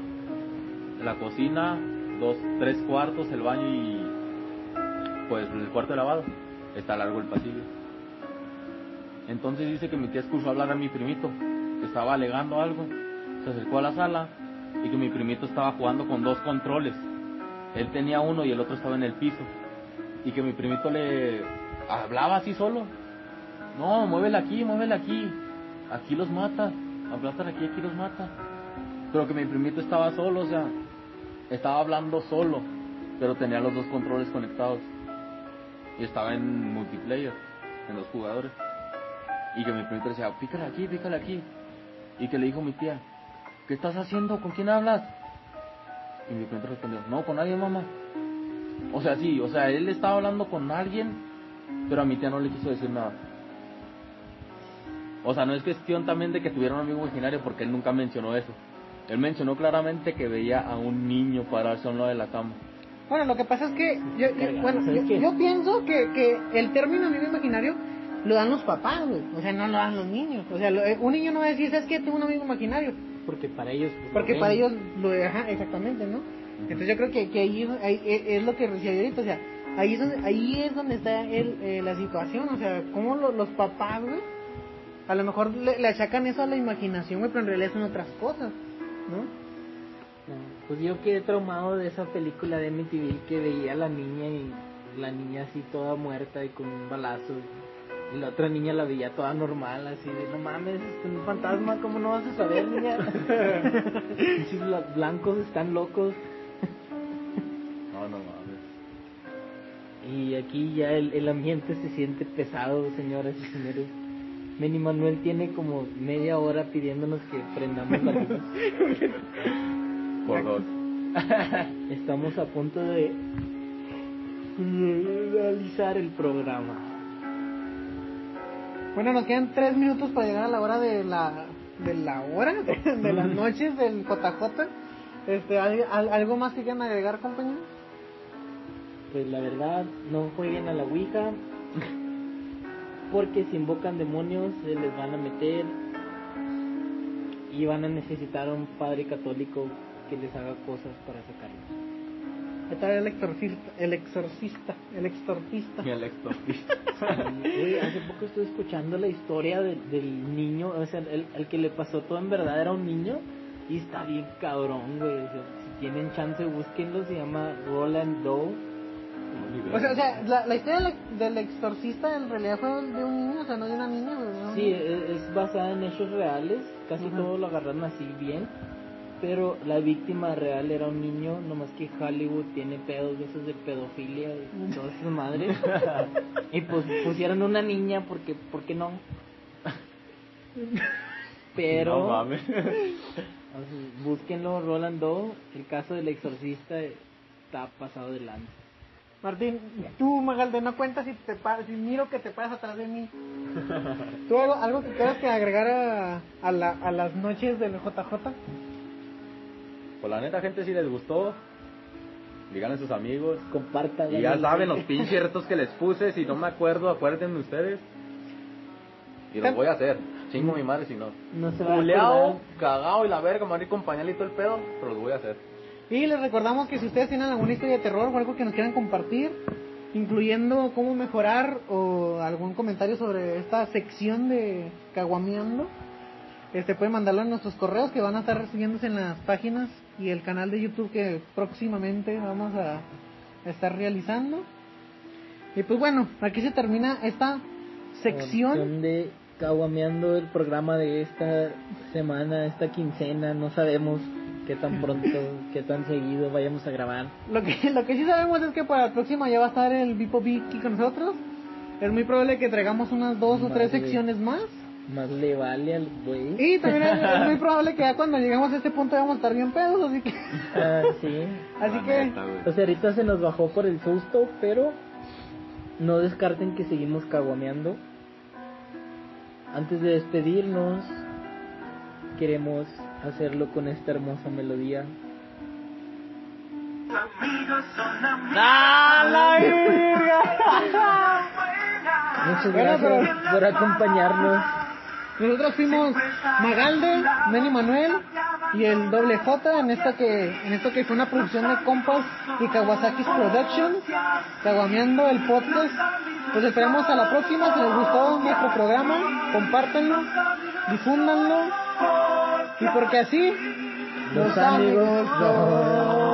la cocina, dos, tres cuartos, el baño y. Pues el cuarto de lavado. Está largo el pasillo. Entonces dice que mi tía escuchó hablar a mi primito, que estaba alegando algo. Se acercó a la sala y que mi primito estaba jugando con dos controles. Él tenía uno y el otro estaba en el piso. Y que mi primito le hablaba así solo. No, muévela aquí, muévela aquí. Aquí los mata. Aplastan aquí, aquí los mata. Pero que mi primito estaba solo, o sea, estaba hablando solo, pero tenía los dos controles conectados. Y estaba en multiplayer, en los jugadores. Y que mi primito decía, pícale aquí, pícale aquí. Y que le dijo mi tía, ¿qué estás haciendo? ¿Con quién hablas? Y mi primito respondió, no, con nadie, mamá. O sea, sí, o sea, él estaba hablando con alguien, pero a mi tía no le quiso decir nada. O sea, no es cuestión también de que tuviera un amigo imaginario porque él nunca mencionó eso. Él mencionó claramente que veía a un niño pararse a un lado de la cama. Bueno, lo que pasa es que yo, bueno, ¿sabes yo, yo pienso que, que el término amigo imaginario lo dan los papás, güey. O sea, no lo dan los niños. O sea, lo- eh, un niño no va a decir, ¿sabes qué? Tengo un amigo imaginario. Porque para ellos. pues, Porque lo para ellos lo ajá, exactamente, ¿no? Entonces yo creo que, que ahí, ahí es- lo que decía ahorita, o sea, ahí es donde, ahí es donde está el, eh, la situación, o sea, cómo lo- los papás, güey, a lo mejor le, le achacan eso a la imaginación, güey, pero en realidad son otras cosas, ¿no? No, Pues yo quedé traumado de esa película de MTV que veía a la niña y la niña así toda muerta y con un balazo. Y la otra niña la veía toda normal, así de no mames, es un fantasma, ¿cómo no vas a saber, niña? Bla- blancos están locos. No, no mames. Y aquí ya el, el ambiente se siente pesado, señoras y señores. Meni Manuel tiene como media hora pidiéndonos que prendamos la luz. Por dos. Estamos a punto de realizar el programa. Bueno, nos quedan tres minutos para llegar a la hora de la, de la hora, de las noches del JJ. Este, ¿al- al- ¿Algo más que quieran agregar, compañeros? Pues la verdad, no jueguen a la Ouija. Porque si invocan demonios, se les van a meter. Y van a necesitar a un padre católico que les haga cosas para sacarlos. Está el exorcista, el exorcista, el exorcista. Y el exorcista. Güey, hace poco estuve escuchando la historia de- del niño, o sea, el, el que le pasó todo en verdad era un niño y está bien cabrón, güey. O sea, si tienen chance, búsquenlo, se llama Roland Doe. O sea, o sea la, la historia del, del exorcista en realidad fue de un niño, o sea, no de una niña, güey, ¿no? Sí, e- es, basada en hechos reales, casi Ajá. todo lo agarraron así bien, pero la víctima real era un niño, nomás que Hollywood tiene pedos de esos de pedofilia y todas esas madres. y pues pusieron una niña porque, ¿por qué no? Pero... No mames. Entonces, búsquenlo, Roland Doe. El caso del exorcista está pasado de lanza. Martín, tú, Magalde, no cuentas si, te pa- si miro que te pasas atrás de mí. ¿Tú algo, algo que quieras que agregar a, a, la- a las noches del JJ? Pues la neta, gente, si les gustó, díganle a sus amigos. Compartan. Y ya saben los pinches retos que les puse. Si no me acuerdo, acuérdenme ustedes. Y los voy a hacer. Chingo mi madre si no. No se va a Culeado, acordar. cagado y la verga, me van a ir con pañal y todo el pedo. Pero los voy a hacer. Y les recordamos que si ustedes tienen alguna historia de terror o algo que nos quieran compartir, incluyendo cómo mejorar o algún comentario sobre esta sección de Caguameando, este pueden mandarlo en nuestros correos que van a estar recibiéndose en las páginas y el canal de YouTube que próximamente vamos a estar realizando. Y pues bueno, aquí se termina esta sección. De caguameando el programa de esta semana, esta quincena, no sabemos qué tan pronto, qué tan seguido vayamos a grabar. Lo que, lo que sí sabemos es que para el próximo ya va a estar el Bipo Vicky con nosotros. Es muy probable que traigamos unas dos o tres secciones más. Más le vale al güey. Y también es, es muy probable que ya cuando lleguemos a este punto vamos a estar bien pedos, así que... Ah, sí. Así La que... neta. O sea, ahorita se nos bajó por el susto, pero no descarten que seguimos caguameando. Antes de despedirnos, queremos hacerlo con esta hermosa melodía. Muchas Bueno, gracias por acompañarnos. Nosotros fuimos Magalde, Manny Manuel y el doble J en esta que en esto que fue una producción de Compass y Kawasaki's Production, Caguameando el podcast. Pues esperamos a la próxima, si les gustó nuestro programa, compártanlo, difúndanlo y porque así Los amigos no.